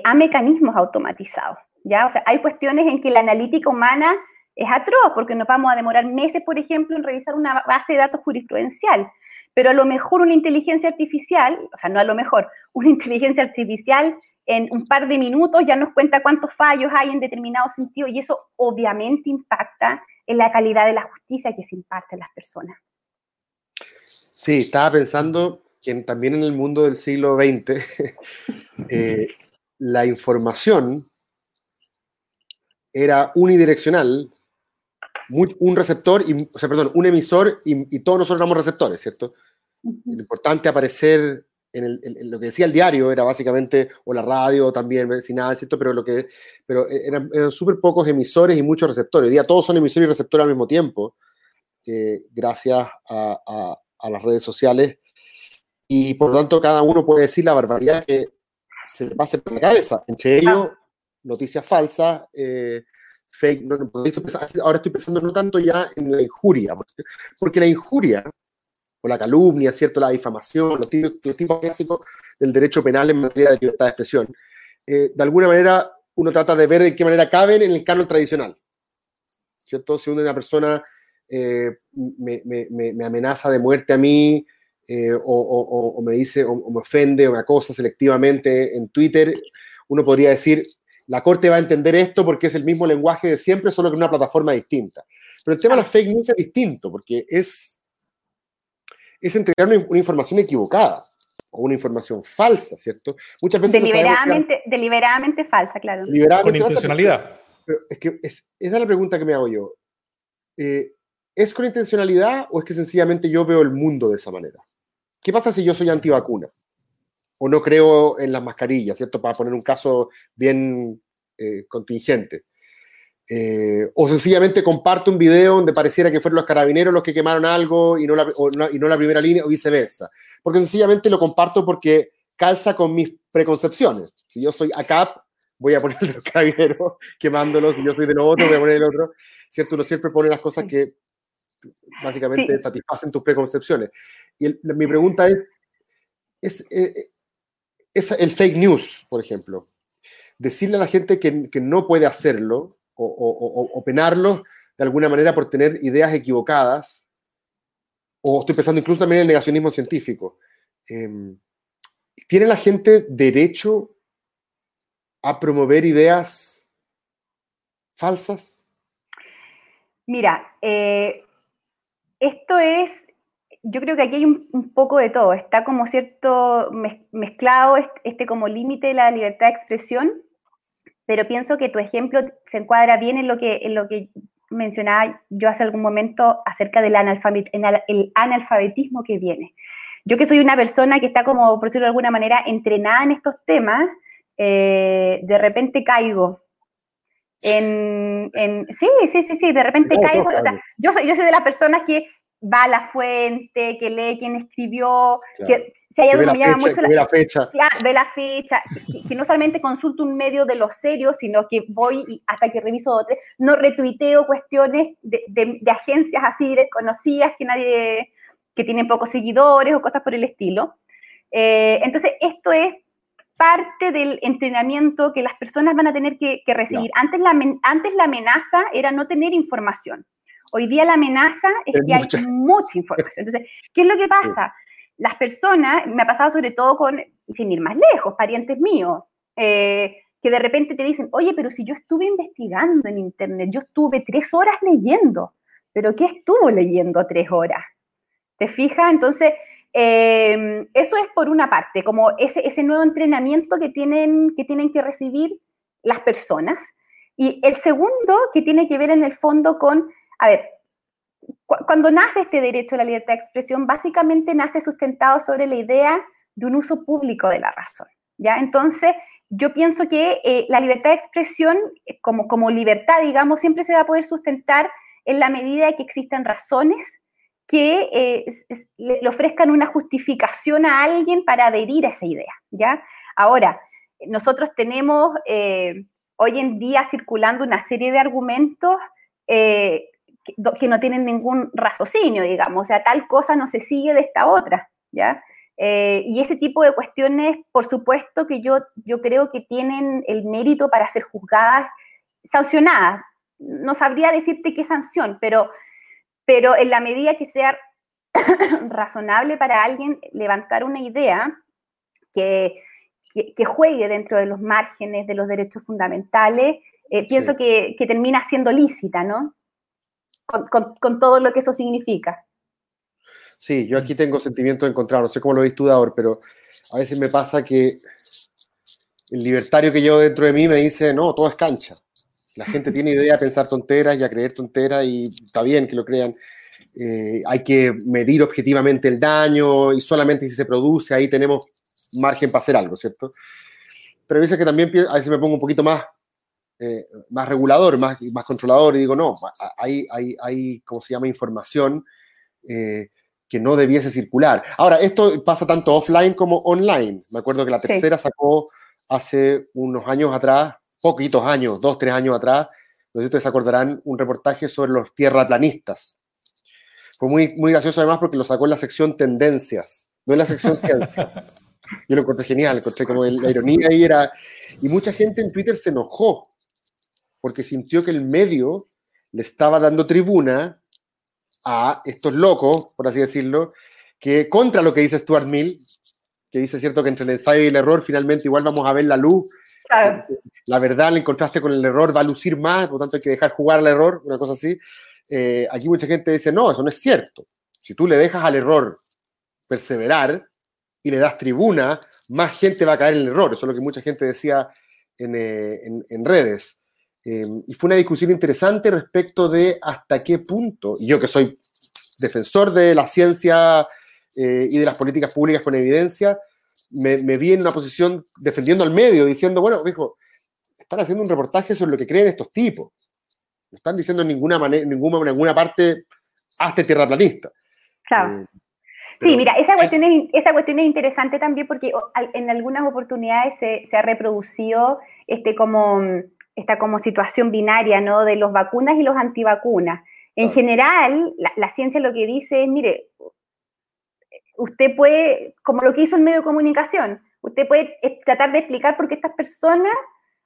a mecanismos automatizados. ¿ya? O sea, hay cuestiones en que la analítica humana es atroz, porque nos vamos a demorar meses, por ejemplo, en revisar una base de datos jurisprudencial. Pero a lo mejor una inteligencia artificial, o sea, no a lo mejor, *laughs* una inteligencia artificial en un par de minutos ya nos cuenta cuántos fallos hay en determinado sentido y eso obviamente impacta en la calidad de la justicia que se imparte a las personas. Sí, estaba pensando que también en el mundo del siglo XX *laughs* eh, la información era unidireccional un receptor, y, o sea, perdón, un emisor y, todos nosotros éramos receptores, ¿cierto? Lo importante aparecer en, lo que decía el diario era básicamente, o la radio también, vecinal, ¿cierto? Pero, lo que, pero eran, súper pocos emisores y muchos receptores. Hoy día todos son emisores y receptores al mismo tiempo, eh, gracias a, las redes sociales. Y por lo tanto, cada uno puede decir la barbaridad que se le pase por la cabeza. Entre ellos, noticias falsas, eh, fake, ahora estoy pensando no tanto ya en la injuria, porque, la injuria o la calumnia, ¿cierto? La difamación, los tipos, clásicos del derecho penal en materia de libertad de expresión, eh, de alguna manera uno trata de ver de qué manera caben en el canon tradicional, ¿cierto? Si una persona eh, me, me, amenaza de muerte a mí, eh, o, o, me dice, o, me ofende, o me acosa selectivamente en Twitter, uno podría decir, la Corte va a entender esto porque es el mismo lenguaje de siempre, solo que en una plataforma distinta. Pero el tema de las fake news es distinto, porque es, es entregar una, información equivocada o una información falsa, ¿cierto? Muchas veces... Deliberadamente, deliberadamente falsa, claro. Con intencionalidad. pero es que esa es la pregunta que me hago yo. Eh, ¿Es con intencionalidad o es que sencillamente yo veo el mundo de esa manera? ¿Qué pasa si yo soy antivacuna? o no creo en las mascarillas, ¿cierto? Para poner un caso bien eh, contingente. Eh, o sencillamente comparto un video donde pareciera que fueron los carabineros los que quemaron algo y no, la, y no la primera línea o viceversa. Porque sencillamente lo comparto porque calza con mis preconcepciones. Si yo soy ACAP, voy a poner *laughs* los carabineros quemándolos, si yo soy de lo otro, voy a poner el otro. ¿Cierto? Uno siempre pone las cosas que básicamente satisfacen tus preconcepciones. Y mi pregunta es, es eh, es el fake news, por ejemplo. Decirle a la gente que, no puede hacerlo o, penarlo de alguna manera por tener ideas equivocadas, o estoy pensando incluso también en el negacionismo científico. Em, ¿Tiene la gente derecho a promover ideas falsas? Mira, eh, esto es yo creo que aquí hay un, poco de todo. Está como cierto mezclado este, como límite de la libertad de expresión, pero pienso que tu ejemplo se encuadra bien en lo que, en lo que mencionaba yo hace algún momento acerca del el analfabetismo que viene. Yo que soy una persona que está como, por decirlo de alguna manera, entrenada en estos temas, eh, de repente caigo en, sí, sí, sí, sí, de repente caigo. O sea, yo soy, yo soy de las personas que va a la fuente, que lee quién escribió, que si hay algo que me llama mucho la, fecha. ve la fecha, que, no solamente consulto un medio de los serios, sino que voy hasta que reviso otro, no retuiteo cuestiones de, de, agencias así desconocidas que nadie, que tienen pocos seguidores o cosas por el estilo. Eh, entonces, esto es parte del entrenamiento que las personas van a tener que, recibir. Antes, la, antes la amenaza era no tener información. Hoy día la amenaza es, que hay mucha información. Entonces, ¿qué es lo que pasa? Las personas, me ha pasado sobre todo con, sin ir más lejos, parientes míos, eh, que de repente te dicen, oye, pero si yo estuve investigando en Internet, yo estuve tres horas leyendo, pero ¿qué estuvo leyendo tres horas? ¿Te fijas? Entonces, em, eso es por una parte, como ese, ese nuevo entrenamiento que tienen, que tienen que recibir las personas. Y el segundo, que tiene que ver en el fondo con a ver, cuando nace este derecho a la libertad de expresión, básicamente nace sustentado sobre la idea de un uso público de la razón. ¿ya? Entonces, yo pienso que eh, la libertad de expresión, eh, como, como libertad, digamos, siempre se va a poder sustentar en la medida que existen razones que eh, le ofrezcan una justificación a alguien para adherir a esa idea, ¿ya? Ahora, nosotros tenemos hoy en día circulando una serie de argumentos que, que, no tienen ningún raciocinio, digamos, o sea, tal cosa no se sigue de esta otra, ¿ya? Eh, y ese tipo de cuestiones, por supuesto que yo, yo creo que tienen el mérito para ser juzgadas, sancionadas. No sabría decirte qué sanción, pero, pero en la medida que sea *coughs* razonable para alguien levantar una idea que, que, juegue dentro de los márgenes de los derechos fundamentales, eh, pienso que, que, termina siendo lícita, ¿no? con, con todo lo que eso significa. Sí, yo aquí tengo sentimientos encontrados, no sé cómo lo ves tú, Daur, pero a veces me pasa que el libertario que llevo dentro de mí me dice, no, todo es cancha. La gente tiene idea de pensar tonteras y a creer tonteras y está bien que lo crean. Eh, hay que medir objetivamente el daño y solamente si se produce ahí tenemos margen para hacer algo, ¿cierto? Pero a veces que también a veces me pongo un poquito más, eh, más regulador, más, más controlador y digo, no, hay, hay, hay ¿cómo se llama?, información eh, que no debiese circular. Ahora, esto pasa tanto offline como online. Me acuerdo que la tercera sacó hace unos años atrás, poquitos años, dos, tres años atrás, no sé si ustedes acordarán, un reportaje sobre los tierraplanistas. Fue muy, muy gracioso además porque lo sacó en la sección tendencias, no en la sección *laughs* ciencia. Yo lo encontré genial, encontré como la ironía ahí era... Y mucha gente en Twitter se enojó porque sintió que el medio le estaba dando tribuna a estos locos, por así decirlo, que contra lo que dice Stuart Mill, que dice cierto que entre el ensayo y el error finalmente igual vamos a ver la luz. La verdad, en contraste con el error, va a lucir más, por lo tanto hay que dejar jugar al error, una cosa así. Eh, aquí mucha gente dice, no, eso no es cierto. Si tú le dejas al error perseverar y le das tribuna, más gente va a caer en el error. Eso es lo que mucha gente decía en, eh, en redes. Em, y fue una discusión interesante respecto de hasta qué punto, y yo que soy defensor de la ciencia eh, y de las políticas públicas con evidencia, me, vi en una posición defendiendo al medio, diciendo, bueno, hijo, están haciendo un reportaje sobre lo que creen estos tipos. No están diciendo en ninguna, manera, ninguna, en ninguna parte, hazte tierraplanista. Claro. Eh, sí, mira, esa cuestión, es, esa cuestión es interesante también porque en algunas oportunidades se, se ha reproducido este como esta como situación binaria, ¿no? De los vacunas y los antivacunas. En general, la, ciencia lo que dice es, mire, usted puede, como lo que hizo el medio de comunicación, usted puede tratar de explicar por qué estas personas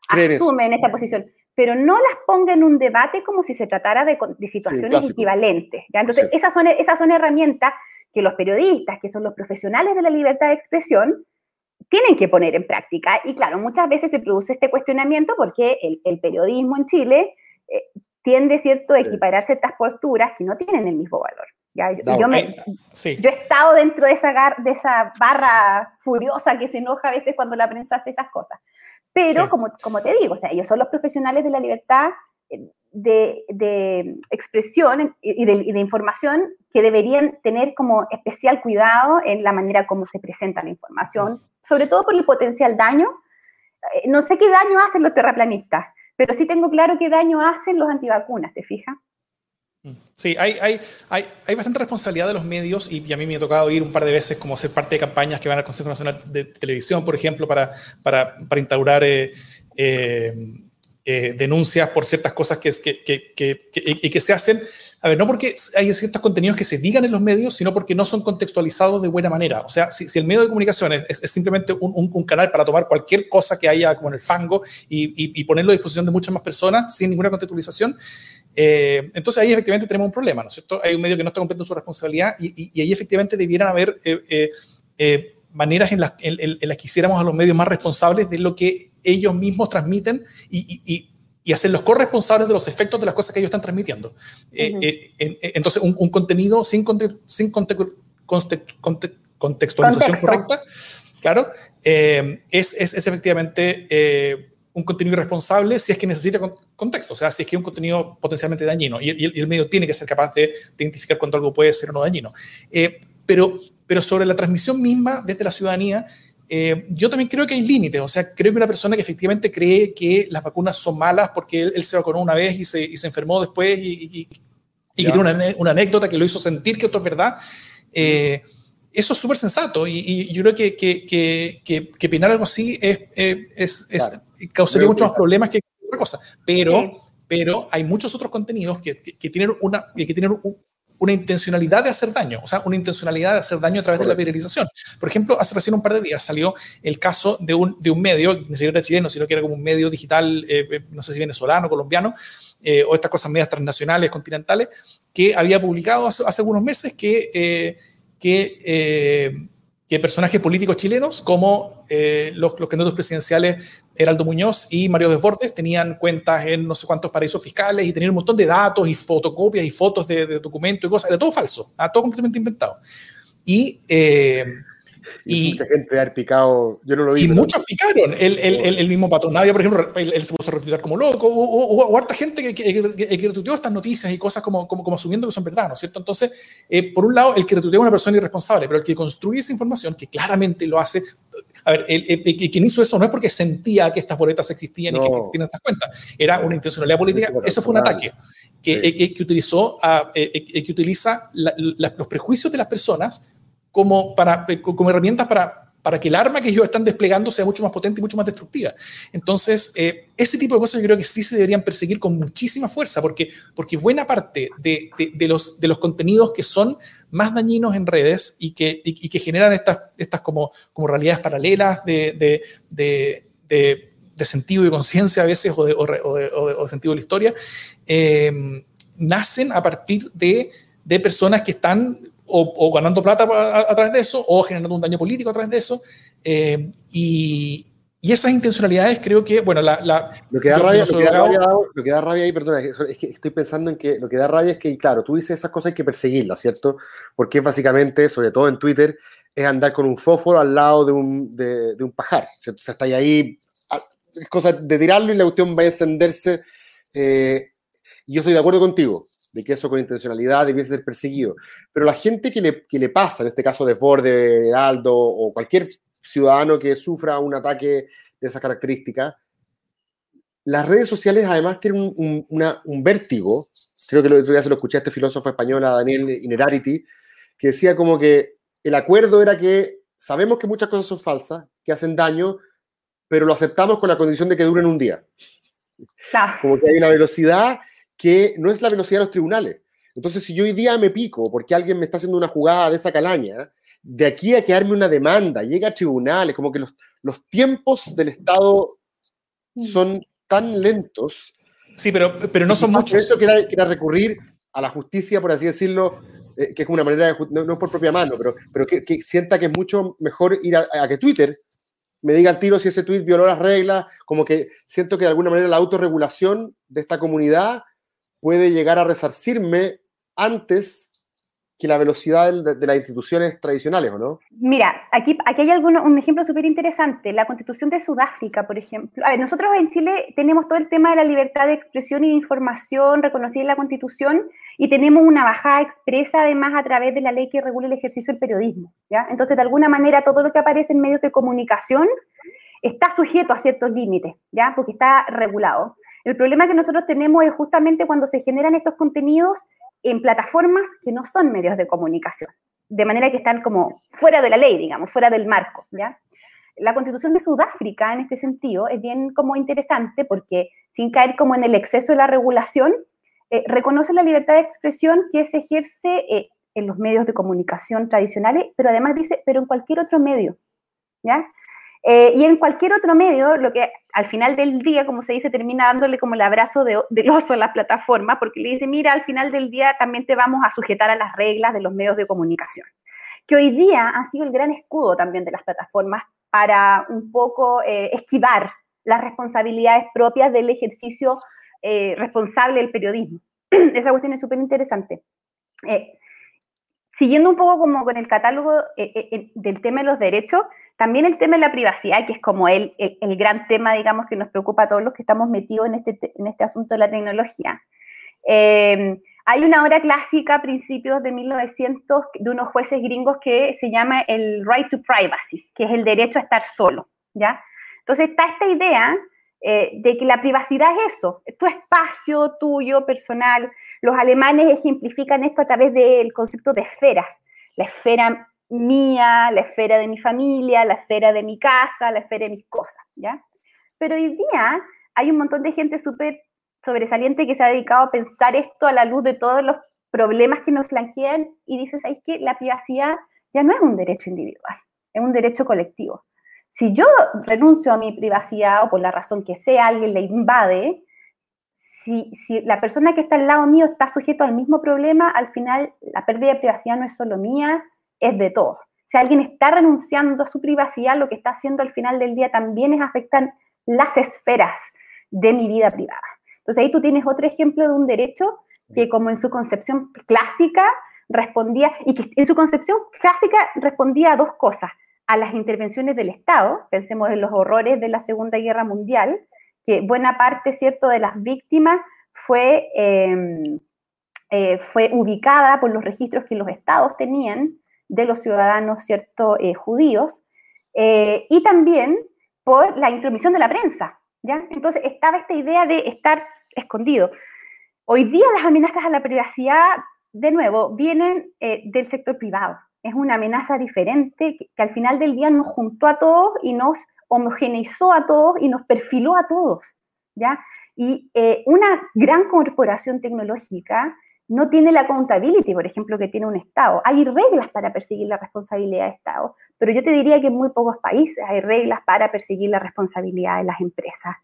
asumen esta posición, pero no las ponga en un debate como si se tratara de, situaciones equivalentes. Entonces, esas, son, esas son herramientas que los periodistas, que son los profesionales de la libertad de expresión, tienen que poner en práctica. Y claro, muchas veces se produce este cuestionamiento porque el, periodismo en Chile eh, tiende, ¿cierto?, a equiparar ciertas posturas que no tienen el mismo valor. ¿Ya? Yo, he estado dentro de esa, de esa barra furiosa que se enoja a veces cuando la prensa hace esas cosas. Pero, como, como te digo, o sea, ellos son los profesionales de la libertad eh, de, expresión y de, y de, información que deberían tener como especial cuidado en la manera como se presenta la información, sobre todo por el potencial daño. Eh, no sé qué daño hacen los terraplanistas, pero sí tengo claro qué daño hacen los antivacunas, ¿te fijas? Sí, hay, hay, hay, hay, bastante responsabilidad de los medios y, a mí me ha tocado ir un par de veces como ser parte de campañas que van al Consejo Nacional de Televisión, por ejemplo, para, para, para instaurar eh, eh, denuncias por ciertas cosas que, que, que, que se hacen a ver, no porque hay ciertos contenidos que se digan en los medios, sino porque no son contextualizados de buena manera. O sea, si, el medio de comunicación es, simplemente un, canal para tomar cualquier cosa que haya como en el fango y, ponerlo a disposición de muchas más personas sin ninguna contextualización, eh, entonces ahí efectivamente tenemos un problema, ¿no es cierto? Hay un medio que no está cumpliendo su responsabilidad y, ahí efectivamente debieran haber eh, eh, maneras en las, en las que hiciéramos a los medios más responsables de lo que ellos mismos transmiten y, y hacer los corresponsables de los efectos de las cosas que ellos están transmitiendo. Eh, eh, entonces, un, contenido sin, sin contextualización correcta, claro, eh, es, es, efectivamente un contenido irresponsable si es que necesita contexto, o sea, si es que es un contenido potencialmente dañino y, el medio tiene que ser capaz de, identificar cuando algo puede ser o no dañino. pero pero sobre la transmisión misma desde la ciudadanía, eh, yo también creo que hay límites, o sea, creo que una persona que efectivamente cree que las vacunas son malas porque él, se vacunó una vez y se, y se enfermó después y, y, que tiene una, una, anécdota que lo hizo sentir que esto es verdad, eh, eso es súper sensato y, yo creo que, que, que, que, opinar algo así es, es, es causaría muchos más problemas que otra cosa, pero, pero hay muchos otros contenidos que, tienen, una, que tienen un, una intencionalidad de hacer daño, o sea, una intencionalidad de hacer daño a través de la viralización. Por ejemplo, hace recién un par de días salió el caso de un, de un medio, ni siquiera era chileno, sino que era como un medio digital, eh, eh, no sé si venezolano, colombiano, eh, o estas cosas medias transnacionales, continentales, que había publicado hace, algunos meses que, que que personajes políticos chilenos como eh, los, los, candidatos presidenciales Heraldo Muñoz y Mario Desbordes tenían cuentas en no sé cuántos paraísos fiscales y tenían un montón de datos y fotocopias y fotos de, documentos y cosas. Era todo falso, todo completamente inventado. Y eh, y, mucha gente ha picado, yo no lo vi. Y muchos picaron. El, el, el, mismo patrón Navia, por ejemplo, él, se puso a retuitear como loco. O, o, harta gente que, que, que, retuiteó estas noticias y cosas como, como, como, asumiendo que son verdad, ¿no es cierto? Entonces, eh, por un lado, el que retuitea es una persona irresponsable, pero el que construye esa información, que claramente lo hace. A ver, el, el, quien hizo eso no es porque sentía que estas boletas existían y que existían estas cuentas. Era una intencionalidad política. Eso fue un ataque que, eh, que, utilizó a, eh, que utiliza los prejuicios de las personas como, para, eh, como herramientas para, para que el arma que ellos están desplegando sea mucho más potente y mucho más destructiva. Entonces, eh, ese tipo de cosas yo creo que sí se deberían perseguir con muchísima fuerza, porque, porque buena parte de, de, los, de los contenidos que son más dañinos en redes y que, y, que generan estas, estas como, como realidades paralelas de, de, sentido y conciencia a veces o de, o, sentido de la historia, eh, nacen a partir de, de personas que están o, ganando plata a, través de eso, o generando un daño político a través de eso. Eh, y, y, esas intencionalidades creo que, bueno, la... lo, que da rabia, lo, que da rabia, lo que da rabia ahí, perdona, es que estoy pensando en que lo que da rabia es que, claro, tú dices esas cosas hay que perseguirlas, ¿cierto? Porque básicamente, sobre todo en Twitter, es andar con un fósforo al lado de un, de, de un pajar. O sea, está ahí, es cosa de tirarlo y la cuestión va a encenderse. Eh, y yo estoy de acuerdo contigo de que eso con intencionalidad debiese ser perseguido. Pero la gente que le, que le pasa, en este caso de Ford, de Heraldo o cualquier ciudadano que sufra un ataque de esa característica, las redes sociales además tienen un, un vértigo, creo que el otro día se lo escuché a este filósofo español, a Daniel Inerarity, que decía como que el acuerdo era que sabemos que muchas cosas son falsas, que hacen daño, pero lo aceptamos con la condición de que duren un día. Como que hay una velocidad que no es la velocidad de los tribunales. Entonces, si yo hoy día me pico porque alguien me está haciendo una jugada de esa calaña, de aquí a quedarme una demanda, llega a tribunales, como que los, los tiempos del Estado mm. son tan lentos. Sí, pero, pero no son muchos. Eso quiera, quiera recurrir a la justicia, por así decirlo, eh, que es una manera de, no, no, por propia mano, pero, pero que, sienta que es mucho mejor ir a, a, que Twitter me diga al tiro si ese tweet violó las reglas, como que siento que de alguna manera la autorregulación de esta comunidad puede llegar a resarcirme antes que la velocidad de, las instituciones tradicionales, ¿o no? Mira, aquí, aquí hay alguno, un ejemplo súper interesante. La constitución de Sudáfrica, por ejemplo. A ver, nosotros en Chile tenemos todo el tema de la libertad de expresión y de información reconocida en la constitución y tenemos una bajada expresa además a través de la ley que regula el ejercicio del periodismo. ¿ya? Entonces, de alguna manera, todo lo que aparece en medios de comunicación está sujeto a ciertos límites, ¿ya? porque está regulado. El problema que nosotros tenemos es justamente cuando se generan estos contenidos en plataformas que no son medios de comunicación, de manera que están como fuera de la ley, digamos, fuera del marco. La constitución de Sudáfrica, en este sentido, es bien como interesante porque, sin caer como en el exceso de la regulación, eh, reconoce la libertad de expresión que se ejerce eh, en los medios de comunicación tradicionales, pero además dice, pero en cualquier otro medio. Eh, y en cualquier otro medio, lo que al final del día, como se dice, termina dándole como el abrazo de, del oso a la plataforma, porque le dice, mira, al final del día también te vamos a sujetar a las reglas de los medios de comunicación. Que hoy día ha sido el gran escudo también de las plataformas para un poco eh, esquivar las responsabilidades propias del ejercicio eh, responsable del periodismo. *clears throat* Esa cuestión es súper interesante. siguiendo un poco como con el catálogo del tema de los derechos, también el tema de la privacidad, que es como el, el, gran tema, digamos, que nos preocupa a todos los que estamos metidos en este, en este asunto de la tecnología. Eh, Hay una obra clásica a principios de 1900 de unos jueces gringos que se llama el right to privacy, que es el derecho a estar solo, ¿ya? Entonces está esta idea eh, de que la privacidad es eso, tu espacio tuyo, personal. Los alemanes ejemplifican esto a través del concepto de esferas. La esfera mía, la esfera de mi familia, la esfera de mi casa, la esfera de mis cosas, ¿ya? Pero hoy día hay un montón de gente súper sobresaliente que se ha dedicado a pensar esto a la luz de todos los problemas que nos flanquean y dices, ¿sabes que La privacidad ya no es un derecho individual, es un derecho colectivo. Si yo renuncio a mi privacidad o por la razón que sea, alguien le invade, si, si, la persona que está al lado mío está sujeto al mismo problema, al final la pérdida de privacidad no es solo mía, es de todos. Si alguien está renunciando a su privacidad, lo que está haciendo al final del día también es afectar las esferas de mi vida privada. Entonces ahí tú tienes otro ejemplo de un derecho que como en su concepción clásica respondía, y que en su concepción clásica respondía a dos cosas, a las intervenciones del Estado, pensemos en los horrores de la Segunda Guerra Mundial, que buena parte, ¿cierto?, de las víctimas fue, em, eh, fue ubicada por los registros que los estados tenían de los ciudadanos, ¿cierto?, eh, judíos, eh, y también por la intromisión de la prensa, entonces estaba esta idea de estar escondido. Hoy día las amenazas a la privacidad, de nuevo, vienen eh, del sector privado. Es una amenaza diferente que, al final del día nos juntó a todos y nos homogeneizó a todos y nos perfiló a todos, ¿ya? Y una gran corporación tecnológica no tiene la accountability, por ejemplo, que tiene un Estado. Hay reglas para perseguir la responsabilidad de Estado, pero yo te diría que en muy pocos países hay reglas para perseguir la responsabilidad de las empresas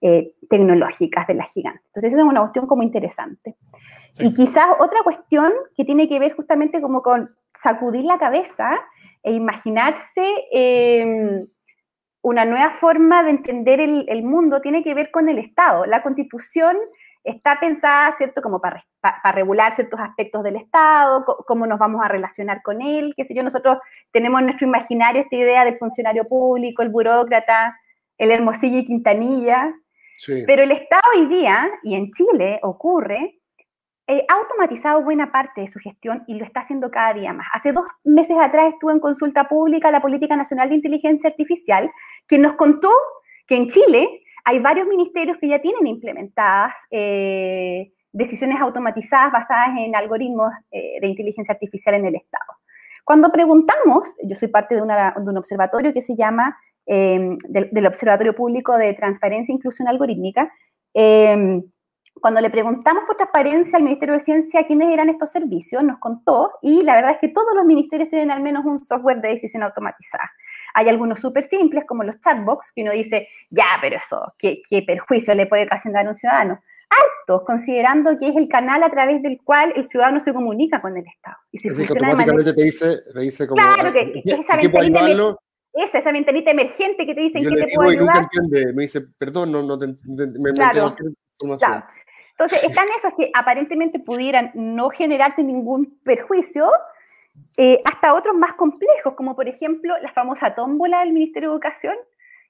eh, tecnológicas de las gigantes. Entonces, esa es una cuestión como interesante. Y quizás otra cuestión que tiene que ver justamente como con sacudir la cabeza e imaginarse em, una nueva forma de entender el, el mundo tiene que ver con el Estado. La constitución está pensada, ¿cierto?, como para, para, regular ciertos aspectos del Estado, cómo nos vamos a relacionar con él, qué sé yo, nosotros tenemos en nuestro imaginario esta idea del funcionario público, el burócrata, el Hermosillo y Quintanilla, pero el Estado hoy día, y en Chile ocurre, eh, ha automatizado buena parte de su gestión y lo está haciendo cada día más. Hace dos meses atrás estuvo en consulta pública la Política Nacional de Inteligencia Artificial, que nos contó que en Chile hay varios ministerios que ya tienen implementadas eh, decisiones automatizadas basadas en algoritmos eh, de inteligencia artificial en el Estado. Cuando preguntamos, yo soy parte de, un observatorio que se llama em, del, Observatorio Público de Transparencia e Inclusión Algorítmica, em, cuando le preguntamos por transparencia al Ministerio de Ciencia quiénes eran estos servicios, nos contó, y la verdad es que todos los ministerios tienen al menos un software de decisión automatizada. Hay algunos súper simples, como los chatbox, que uno dice, ya, pero eso, ¿qué, perjuicio le puede ocasionar a un ciudadano? Altos, considerando que es el canal a través del cual el ciudadano se comunica con el Estado. Y si funciona automáticamente te, dice, te dice como, Claro, que, esa, ventanita esa, esa ventanita emergente que te dice en qué te puedo ayudar. Nunca entiende. Me dice, perdón, no, no te, me, claro, claro. Entonces, están esos que aparentemente pudieran no generarte ningún perjuicio, eh, hasta otros más complejos, como por ejemplo la famosa tómbola del Ministerio de Educación,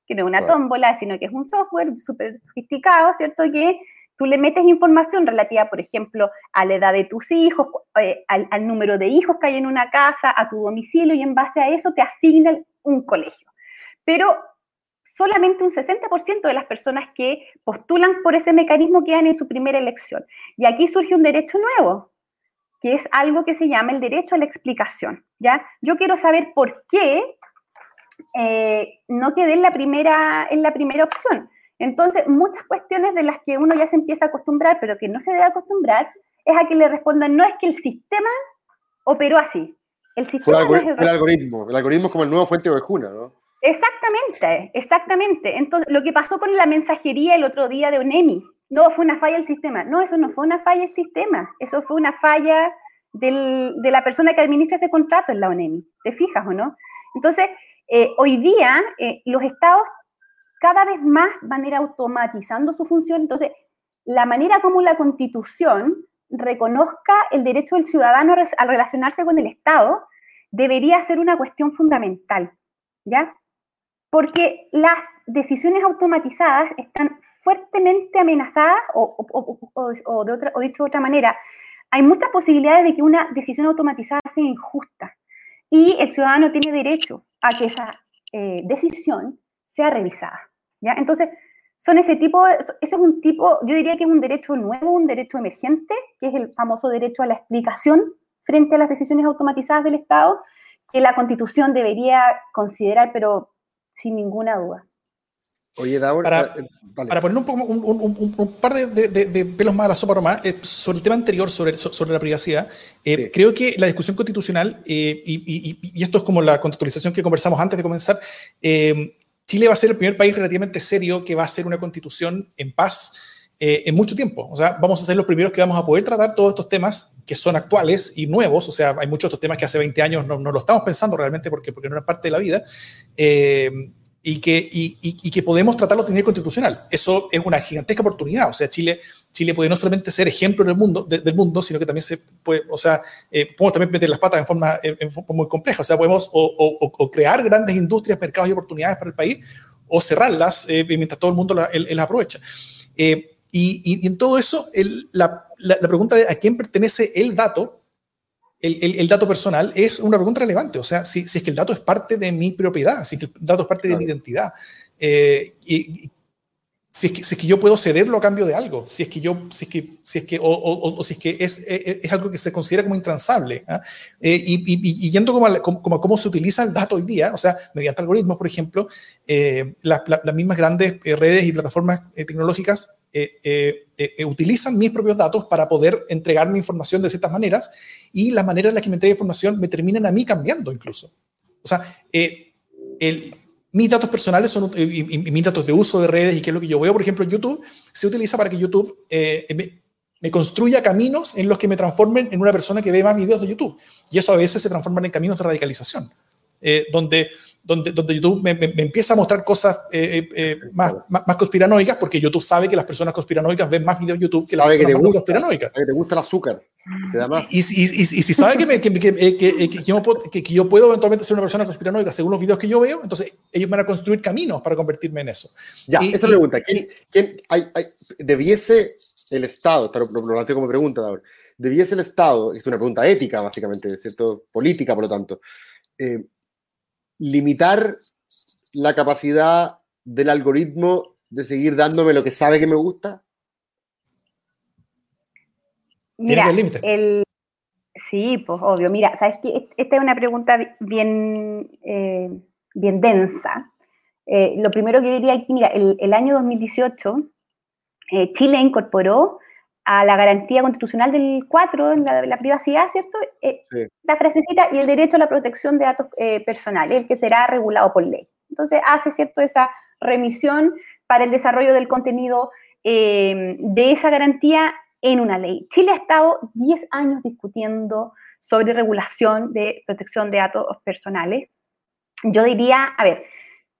que no es una tómbola, sino que es un software súper sofisticado, ¿cierto? Que tú le metes información relativa, por ejemplo, a la edad de tus hijos, eh, al, al, número de hijos que hay en una casa, a tu domicilio, y en base a eso te asignan un colegio. Pero solamente un 60% de las personas que postulan por ese mecanismo quedan en su primera elección. Y aquí surge un derecho nuevo, que es algo que se llama el derecho a la explicación. ¿ya? Yo quiero saber por qué eh, no quedé en la, primera, en la primera opción. Entonces, muchas cuestiones de las que uno ya se empieza a acostumbrar, pero que no se debe acostumbrar, es a que le respondan, no es que el sistema operó así. El sistema el, algoritmo. El algoritmo es como el nuevo fuente de ¿no? Exactamente, exactamente. Entonces, lo que pasó con la mensajería el otro día de ONEMI, no, fue una falla del sistema. No, eso no fue una falla del sistema, eso fue una falla de la persona que administra ese contrato en la ONEMI. ¿Te fijas o no? Entonces, eh, hoy día eh, los estados cada vez más van a ir automatizando su función. Entonces, la manera como la constitución reconozca el derecho del ciudadano a relacionarse con el Estado debería ser una cuestión fundamental, ¿ya? Porque las decisiones automatizadas están fuertemente amenazada, o, de otra, o dicho de otra manera, hay muchas posibilidades de que una decisión automatizada sea injusta y el ciudadano tiene derecho a que esa eh, decisión sea revisada. ¿ya? Entonces, son ese tipo, ese es un tipo, yo diría que es un derecho nuevo, un derecho emergente, que es el famoso derecho a la explicación frente a las decisiones automatizadas del Estado, que la Constitución debería considerar, pero sin ninguna duda. Oye, Daur, para, eh, para, poner un, poco, un, par de, pelos más a la sopa más, eh, sobre el tema anterior, sobre, sobre la privacidad, eh, creo que la discusión constitucional, y, y, esto es como la contextualización que conversamos antes de comenzar, Chile va a ser el primer país relativamente serio que va a hacer una constitución en paz en mucho tiempo. O sea, vamos a ser los primeros que vamos a poder tratar todos estos temas que son actuales y nuevos. O sea, hay muchos de estos temas que hace 20 años no, no lo estamos pensando realmente porque, porque no es parte de la vida. Eh, y que, y, y, que podemos tratarlos de nivel constitucional. Eso es una gigantesca oportunidad. O sea, Chile, Chile puede no solamente ser ejemplo en el mundo, del mundo, sino que también se puede, o sea, eh, podemos también meter las patas en forma, en, forma muy compleja. O sea, podemos o, o, crear grandes industrias, mercados y oportunidades para el país, o cerrarlas eh, mientras todo el mundo las la aprovecha. Eh, y, y, en todo eso, el, la, la, la pregunta de a quién pertenece el dato el, dato personal es una pregunta relevante. O sea, si, es que el dato es parte de mi propiedad, si es que el dato es parte de mi identidad. Eh, y, si es, que, si es que yo puedo cederlo a cambio de algo, si es que yo, si es que, si es que, o, si es que es, es, algo que se considera como intransable. ¿ah? Eh, y, yendo como a, como, cómo se utiliza el dato hoy día, o sea, mediante algoritmos, por ejemplo, eh, las mismas grandes redes y plataformas tecnológicas eh, eh, eh, utilizan mis propios datos para poder entregarme información de ciertas maneras y las maneras en las que me entrega información me terminan a mí cambiando incluso. O sea, el, mis datos personales son y, mis datos de uso de redes y qué es lo que yo veo, por ejemplo, en YouTube, se utiliza para que YouTube me, me, construya caminos en los que me transformen en una persona que ve más videos de YouTube. Y eso a veces se transforman en caminos de radicalización, donde donde, donde YouTube me, empieza a mostrar cosas eh, eh, eh, más, más, conspiranoicas, porque YouTube sabe que las personas conspiranoicas ven más videos de YouTube que las personas que conspiranoicas. Sabe que te gusta el azúcar. Y, y, y, y, si sabe que, me, que, que, que, yo puedo, que, yo puedo eventualmente ser una persona conspiranoica según los videos que yo veo, entonces ellos van a construir caminos para convertirme en eso. Ya, esa pregunta. ¿Quién, quién hay, hay, debiese el Estado, lo, lo planteo como pregunta ahora, debiese el Estado, es una pregunta ética básicamente, ¿cierto? Política, por lo tanto, eh, limitar la capacidad del algoritmo de seguir dándome lo que sabe que me gusta? Mira, el, sí, pues obvio. Mira, sabes que esta es una pregunta bien, eh, bien densa. Eh, lo primero que diría aquí, mira, el, año 2018, eh, Chile incorporó a la garantía constitucional del 4, la, la privacidad, ¿cierto? Eh, la frasecita y el derecho a la protección de datos eh, personales, el que será regulado por ley. Entonces hace, ¿cierto?, esa remisión para el desarrollo del contenido eh, de esa garantía en una ley. Chile ha estado 10 años discutiendo sobre regulación de protección de datos personales. Yo diría, a ver,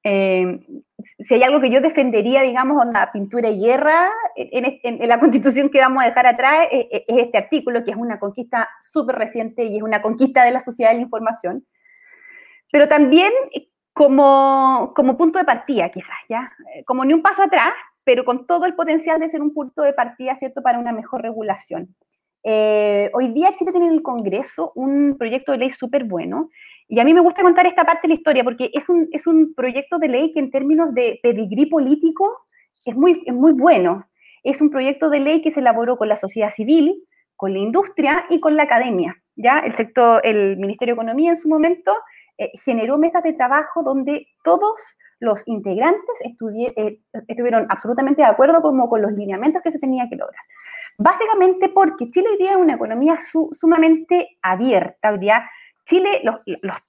eh, si hay algo que yo defendería, digamos, en la pintura y guerra, en, la *laughs* constitución que vamos a dejar atrás, es, este artículo, que es una conquista súper reciente y es una conquista de la sociedad de la información, pero también como, como punto de partida, quizás, ¿ya? Como ni un paso atrás, pero con todo el potencial de ser un punto de partida, ¿cierto?, para una mejor regulación. Eh, hoy día Chile tiene en el Congreso un proyecto de ley súper bueno y a mí me gusta contar esta parte de la historia porque es un, es un proyecto de ley que en términos de pedigrí político es muy, es muy bueno. Es un proyecto de ley que se elaboró con la sociedad civil, con la industria y con la academia. ¿ya? El, sector, el Ministerio de Economía en su momento eh, generó mesas de trabajo donde todos los integrantes eh, estuvieron absolutamente de acuerdo como con los lineamientos que se tenía que lograr. Básicamente porque Chile hoy día es una economía sumamente abierta. Hoy día Chile, los,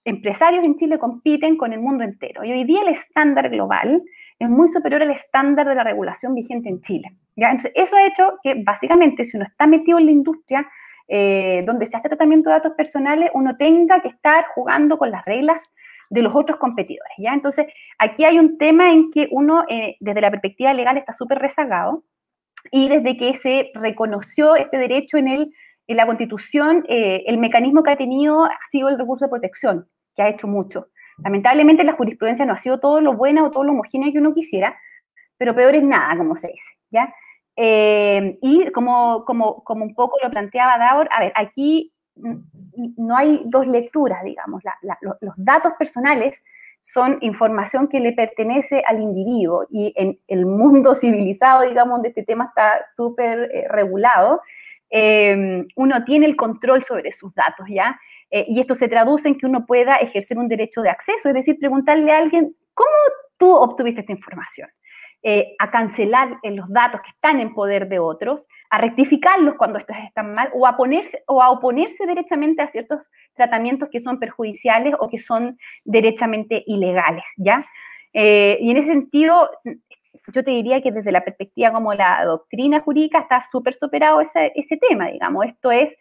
empresarios en Chile compiten con el mundo entero y hoy día el estándar global es muy superior al estándar de la regulación vigente en Chile. Entonces, eso ha hecho que básicamente si uno está metido en la industria eh, donde se hace tratamiento de datos personales, uno tenga que estar jugando con las reglas de los otros competidores. ¿ya? Entonces, aquí hay un tema en que uno, eh, desde la perspectiva legal, está súper rezagado y desde que se reconoció este derecho en el en la Constitución eh, el mecanismo que ha tenido ha sido el recurso de protección, que ha hecho mucho. Lamentablemente la jurisprudencia no ha sido todo lo buena o todo lo homogénea que uno quisiera, pero peor es nada, como se dice, ¿ya? y como, como, como un poco lo planteaba Davor, a ver, aquí no hay dos lecturas, digamos. los datos personales son información que le pertenece al individuo y en el mundo *laughs* civilizado, digamos, donde este tema está súper eh, regulado, eh, uno tiene el control sobre sus datos, ¿ya? Eh, y esto se traduce en que uno pueda ejercer un derecho de acceso, es decir, preguntarle a alguien, ¿cómo tú obtuviste esta información? a cancelar los datos que están en poder de otros, a rectificarlos cuando estos están mal o a, ponerse, o a oponerse derechamente a ciertos tratamientos que son perjudiciales o que son derechamente ilegales, ¿ya? Eh, y en ese sentido, yo te diría que desde la perspectiva como la doctrina jurídica está súper superado ese, ese tema, digamos. Esto es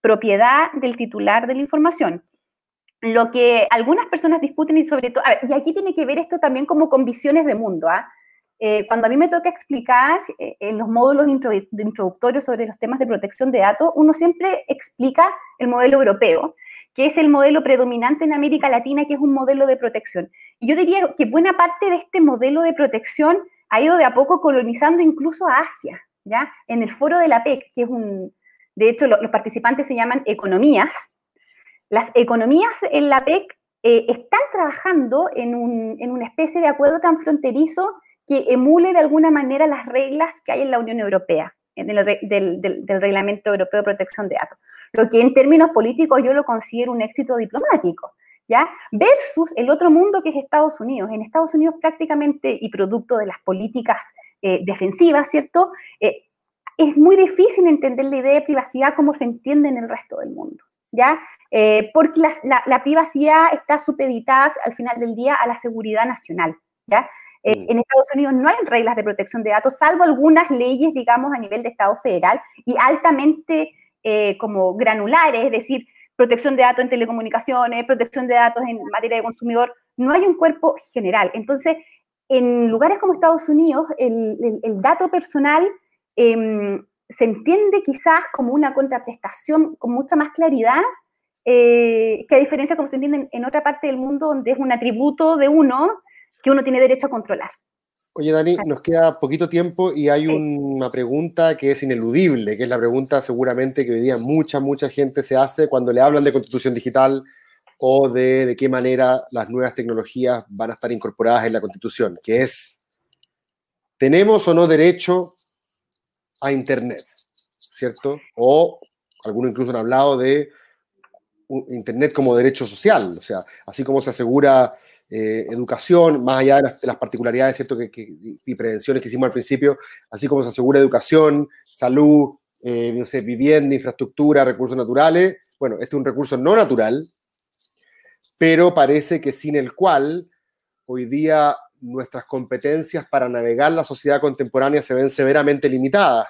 propiedad del titular de la información. Lo que algunas personas discuten y sobre todo, y aquí tiene que ver esto también como con visiones de mundo, ¿ah? Eh, cuando a mí me toca explicar eh, en los módulos introductorios sobre los temas de protección de datos, uno siempre explica el modelo europeo, que es el modelo predominante en América Latina, que es un modelo de protección. Y yo diría que buena parte de este modelo de protección ha ido de a poco colonizando incluso a Asia, ¿ya? En el foro de la PEC, que es un, de hecho los participantes se llaman economías, las economías en la PEC eh, están trabajando en, un, en, una especie de acuerdo transfronterizo que emule de alguna manera las reglas que hay en la Unión Europea, en el, del, del, Reglamento Europeo de Protección de Datos. Lo que en términos políticos yo lo considero un éxito diplomático, ¿ya? Versus el otro mundo que es Estados Unidos. En Estados Unidos prácticamente, y producto de las políticas eh, defensivas, ¿cierto? Eh, es muy difícil entender la idea de privacidad como se entiende en el resto del mundo, ¿ya? Eh, porque la, la, la, privacidad está supeditada al final del día a la seguridad nacional, ¿ya? Eh, en Estados Unidos no hay reglas de protección de datos, salvo algunas leyes, digamos, a nivel de Estado federal y altamente eh, como granulares, es decir, protección de datos en telecomunicaciones, protección de datos en materia de consumidor. No hay un cuerpo general. Entonces, en lugares como Estados Unidos, el, dato personal em, se entiende quizás como una contraprestación con mucha más claridad eh, que a diferencia como se entiende en, otra parte del mundo donde es un atributo de uno que uno tiene derecho a controlar. Oye, Dani, nos queda poquito tiempo y hay una pregunta que es ineludible, que es la pregunta seguramente que hoy día mucha, mucha gente se hace cuando le hablan de constitución digital o de, de qué manera las nuevas tecnologías van a estar incorporadas en la constitución, que es, ¿tenemos o no derecho a Internet? ¿Cierto? O algunos incluso han hablado de Internet como derecho social, o sea, así como se asegura eh, educación, más allá de las, particularidades ¿cierto? Que, y prevenciones que hicimos al principio, así como se asegura educación, salud, eh, vivienda, infraestructura, recursos naturales. Bueno, este es un recurso no natural, pero parece que sin el cual hoy día nuestras competencias para navegar la sociedad contemporánea se ven severamente limitadas.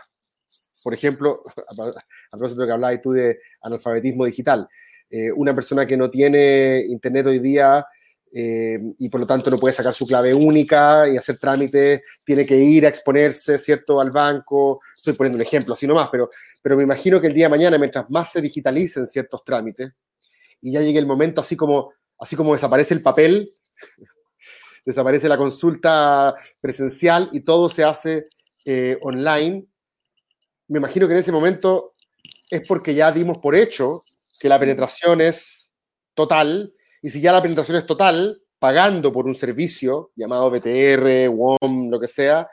Por ejemplo, *laughs* a propósito que hablabas tú de analfabetismo digital, eh, una persona que no tiene internet hoy día eh, y por lo tanto no puede sacar su clave única y hacer trámites, tiene que ir a exponerse, ¿cierto?, al banco. Estoy poniendo un ejemplo, así nomás, pero, pero me imagino que el día de mañana, mientras más se digitalicen ciertos trámites, y ya llegue el momento, así como, así como desaparece el papel, *laughs* desaparece la consulta presencial y todo se hace eh, online, me imagino que en ese momento es porque ya dimos por hecho que la penetración es total y si ya la penetración es total, pagando por un servicio llamado BTR, WOM, lo que sea,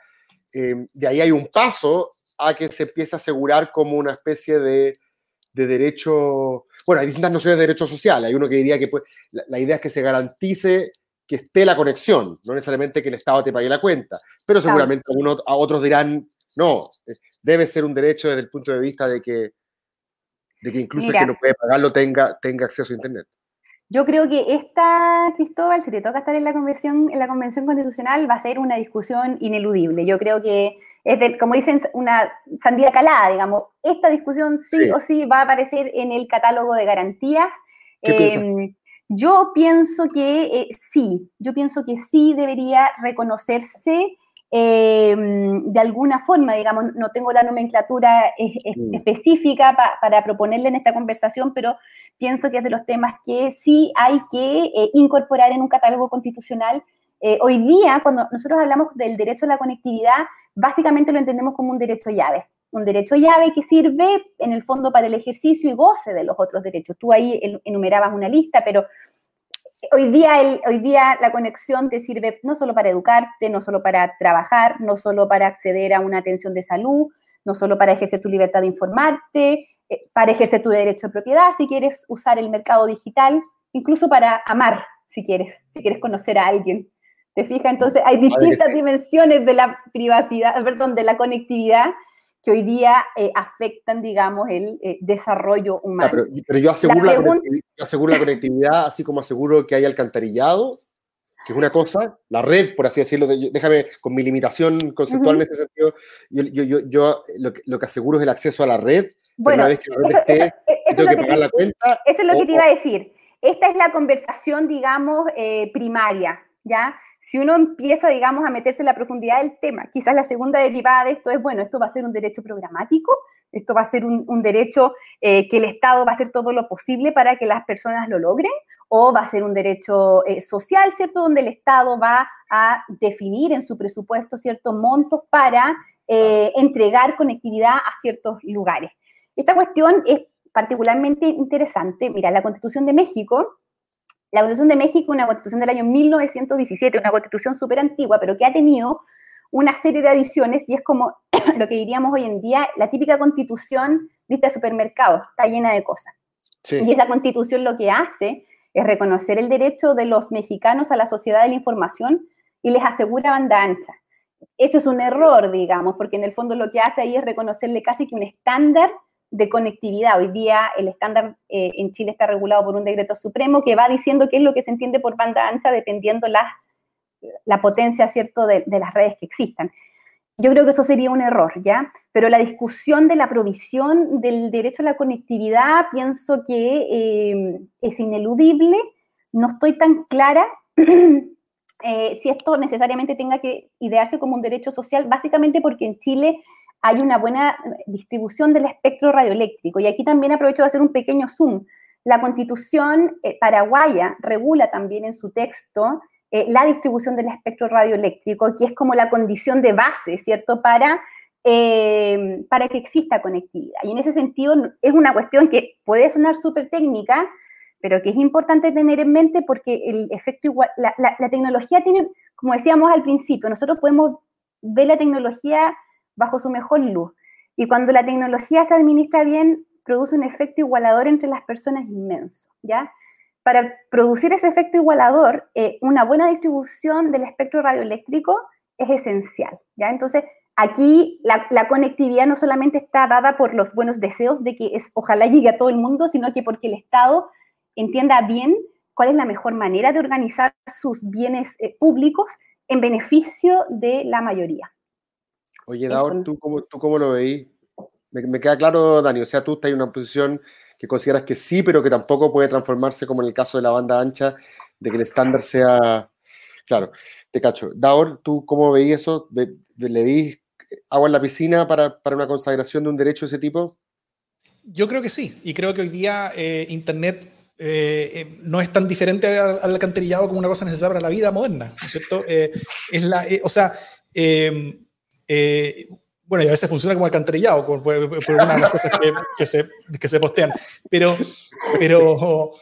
eh, de ahí hay un paso a que se empiece a asegurar como una especie de, de derecho, bueno, hay distintas nociones de derecho social, hay uno que diría que pues, la, idea es que se garantice que esté la conexión, no necesariamente que el Estado te pague la cuenta, pero seguramente a otros dirán, no, eh, debe ser un derecho desde el punto de vista de que, de que incluso el que no puede pagarlo tenga, tenga acceso a Internet. Yo creo que esta, Cristóbal, si te toca estar en la convención, en la convención constitucional, va a ser una discusión ineludible. Yo creo que es, como dicen, una sandía calada, digamos. Esta discusión sí, o sí va a aparecer en el catálogo de garantías. Em, yo pienso que eh, sí, yo pienso que sí debería reconocerse em, de alguna forma, digamos, no tengo la nomenclatura mm. específica para proponerle en esta conversación, pero pienso que es de los temas que sí hay que eh, incorporar en un catálogo constitucional. Eh, hoy día, cuando nosotros hablamos del derecho a la conectividad, básicamente lo entendemos como un derecho llave. Un derecho llave que sirve en el fondo para el ejercicio y goce de los otros derechos. Tú ahí enumerabas una lista, pero hoy día, el, hoy día la conexión te sirve no solo para educarte, no solo para trabajar, no solo para acceder a una atención de salud, no solo para ejercer tu libertad de informarte, eh, para ejercer tu derecho de propiedad, si quieres usar el mercado digital, incluso para amar, si quieres, si quieres conocer a alguien. ¿Te fijas? Entonces hay distintas dimensiones de la privacidad, perdón, de la conectividad que hoy día eh, afectan, digamos, el eh, desarrollo humano. pero, yo, aseguro la, aseguro la conectividad, así como aseguro que hay alcantarillado, que es una cosa, la red, por así decirlo, déjame con mi limitación conceptual en este sentido, yo, yo, yo, lo, que, lo, que, aseguro es el acceso a la red, bueno, una vez que la red esté, eso, tengo que, pagar la cuenta. Eso es lo que te iba a decir. Esta es la conversación, digamos, eh, primaria, ¿ya? Si uno empieza, digamos, a meterse en la profundidad del tema, quizás la segunda derivada de esto es, bueno, esto va a ser un derecho programático, esto va a ser un, derecho eh, que el Estado va a hacer todo lo posible para que las personas lo logren, o va a ser un derecho eh, social, ¿cierto? Donde el Estado va a definir en su presupuesto ciertos montos para eh, entregar conectividad a ciertos lugares. Esta cuestión es particularmente interesante. Mira, la Constitución de México la Constitución de México, una constitución del año 1917, una constitución súper antigua, pero que ha tenido una serie de adiciones y es como *coughs* lo que diríamos hoy en día, la típica constitución vista de supermercado, está llena de cosas. Y esa constitución lo que hace es reconocer el derecho de los mexicanos a la sociedad de la información y les asegura banda ancha. Eso es un error, digamos, porque en el fondo lo que hace ahí es reconocerle casi que un estándar de conectividad. Hoy día el estándar eh, en Chile está regulado por un decreto supremo que va diciendo qué es lo que se entiende por banda ancha dependiendo la, la potencia, ¿cierto?, de, las redes que existan. Yo creo que eso sería un error, ¿ya? Pero la discusión de la provisión del derecho a la conectividad pienso que eh, es ineludible. No estoy tan clara *clears throat* eh, si esto necesariamente tenga que idearse como un derecho social, básicamente porque en Chile hay una buena distribución del espectro radioeléctrico. Y aquí también aprovecho de hacer un pequeño zoom. La constitución eh, paraguaya regula también en su texto eh, la distribución del espectro radioeléctrico, que es como la condición de base, ¿cierto?, para, eh, para que exista conectividad. Y en ese sentido es una cuestión que puede sonar súper técnica, pero que es importante tener en mente porque el efecto igual, la, la tecnología tiene, como decíamos al principio, nosotros podemos ver la tecnología bajo su mejor luz. Y cuando la tecnología se administra bien, produce un efecto igualador entre las personas inmenso, ¿ya? Para producir ese efecto igualador, eh, una buena distribución del espectro radioeléctrico es esencial, ¿ya? Entonces, aquí la, conectividad no solamente está dada por los buenos deseos de que es, ojalá llegue a todo el mundo, sino que porque el Estado entienda bien cuál es la mejor manera de organizar sus bienes eh, públicos en beneficio de la mayoría. Oye, Daor, ¿tú cómo, ¿tú cómo lo veis? Me, queda claro, Dani, o sea, tú estás en una posición que consideras que sí, pero que tampoco puede transformarse como en el caso de la banda ancha, de que el estándar sea... Claro, te cacho. Daor, ¿tú cómo veis eso? ¿Le veis agua en la piscina para, para, una consagración de un derecho de ese tipo? Yo creo que sí, y creo que hoy día eh, Internet eh, eh, no es tan diferente al, alcantarillado como una cosa necesaria para la vida moderna, ¿no es cierto? es la, o sea, eh, bueno, y a veces funciona como alcantarillado, por, por, una de las cosas que, se, que se postean. Pero, pero,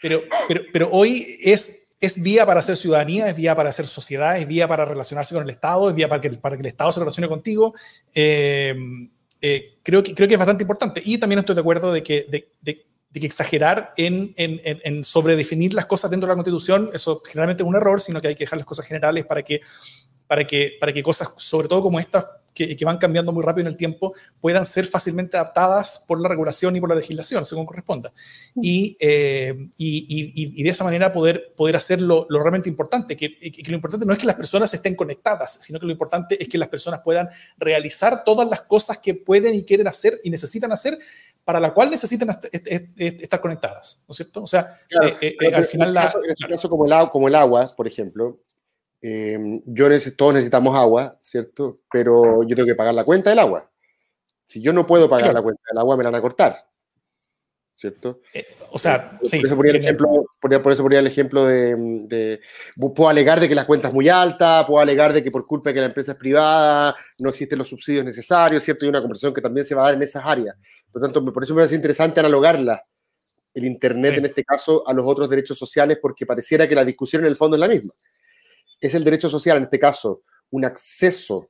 pero, pero, pero hoy es, es vía para hacer ciudadanía, es vía para hacer sociedad, es vía para relacionarse con el Estado, es vía para que, para que el Estado se relacione contigo. Eh, eh, creo, que, creo que es bastante importante. Y también estoy de acuerdo de que, de, de, que exagerar en, en, en, sobredefinir las cosas dentro de la Constitución, eso generalmente es un error, sino que hay que dejar las cosas generales para que para que, para que cosas, sobre todo como estas, que, que, van cambiando muy rápido en el tiempo, puedan ser fácilmente adaptadas por la regulación y por la legislación, según corresponda. Y, eh, y, y, de esa manera poder, poder hacer lo, lo realmente importante, que, que, lo importante no es que las personas estén conectadas, sino que lo importante es que las personas puedan realizar todas las cosas que pueden y quieren hacer y necesitan hacer para la cual necesitan estar conectadas, ¿no es cierto? O sea, eh, eh, al final... En este caso, como, el, como el agua, por ejemplo, eh, yo todos necesitamos agua, ¿cierto? Pero yo tengo que pagar la cuenta del agua. Si yo no puedo pagar la cuenta del agua, me la van a cortar. ¿cierto? Eh, o sea, por, sí. Eso ponía el ejemplo, por eso ponía el ejemplo de, puedo alegar de que la cuenta es muy alta, puedo alegar de que por culpa de que la empresa es privada no existen los subsidios necesarios, ¿cierto? Y una conversación que también se va a dar en esas áreas. Por lo tanto, por eso me parece interesante analogarla, el Internet en este caso, a los otros derechos sociales, porque pareciera que la discusión en el fondo es la misma. Es el derecho social, en este caso, un acceso,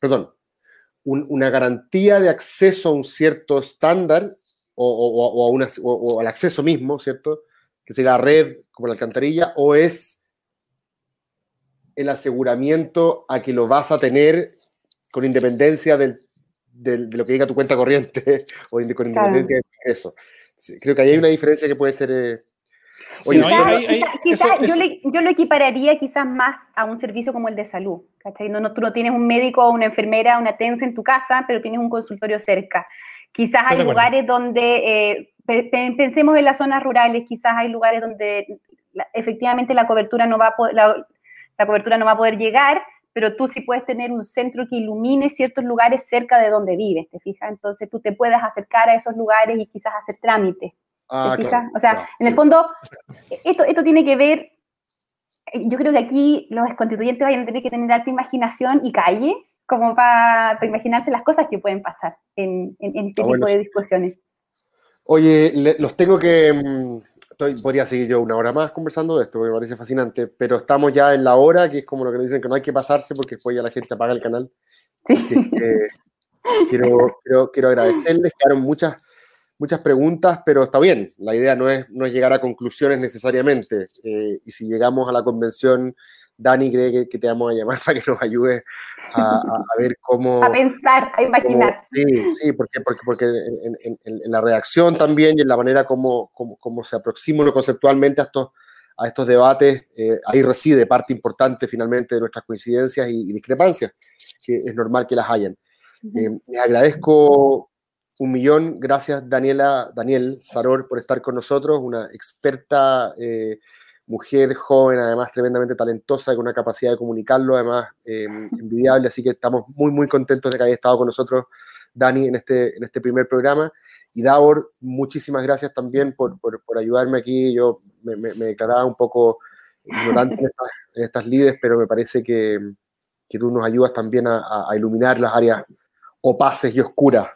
perdón, una garantía de acceso a un cierto estándar o, al acceso mismo, ¿cierto? Que sea la red como la alcantarilla, o es el aseguramiento a que lo vas a tener con independencia de lo que diga tu cuenta corriente *laughs* o con independencia de eso. creo que ahí hay una diferencia que puede ser... Eh, yo, lo equipararía quizás más a un servicio como el de salud. ¿cachai? No, no, tú no tienes un médico o una enfermera, una TENS en tu casa, pero tienes un consultorio cerca. Quizás hay lugares donde, eh, pensemos en las zonas rurales, quizás hay lugares donde efectivamente la cobertura, no va a la, cobertura no va a poder llegar, pero tú sí puedes tener un centro que ilumine ciertos lugares cerca de donde vives, ¿te fijas? Entonces tú te puedes acercar a esos lugares y quizás hacer trámites. ¿Te ah, o sea, en el fondo, esto, esto tiene que ver, yo creo que aquí los constituyentes vayan a tener que tener alta imaginación y calle como para, imaginarse las cosas que pueden pasar en, este tipo de discusiones. Oye, los tengo que... Mm, podría seguir yo una hora más conversando de esto, me parece fascinante, pero estamos ya en la hora, que es como lo que nos dicen que no hay que pasarse porque después ya la gente apaga el canal. Sí. *laughs* quiero, quiero, quiero agradecerles, quedaron muchas, muchas preguntas, pero está bien, la idea no es, no es llegar a conclusiones necesariamente, eh, y si llegamos a la convención Dani cree que, te vamos a llamar *laughs* para que nos ayude a, ver cómo... A pensar, a imaginar. sí, sí, porque, porque, porque en, la redacción también y en la manera como, como, se aproxima uno conceptualmente a estos, a estos debates, eh, ahí reside parte importante finalmente de nuestras coincidencias y, discrepancias, que es normal que las hayan. Eh, les agradezco un millón, gracias Daniela, Daniel Saror por estar con nosotros, una experta... Eh, mujer joven, además tremendamente talentosa, con una capacidad de comunicarlo, además eh, *laughs* envidiable, así que estamos muy, muy contentos de que haya estado con nosotros Dani en este, en este primer programa. Y Davor, muchísimas gracias también por, por, ayudarme aquí. Yo me, me, declaraba un poco ignorante en estas, en estas lides, pero me parece que, que tú nos ayudas también a, a, iluminar las áreas opaces y oscuras,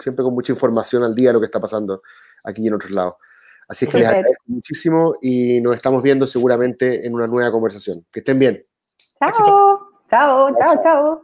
siempre con mucha información al día de lo que está pasando aquí y en otros lados. Así que les agradezco muchísimo y nos estamos viendo seguramente en una nueva conversación. Que estén bien. Chao, chao, chao, chao.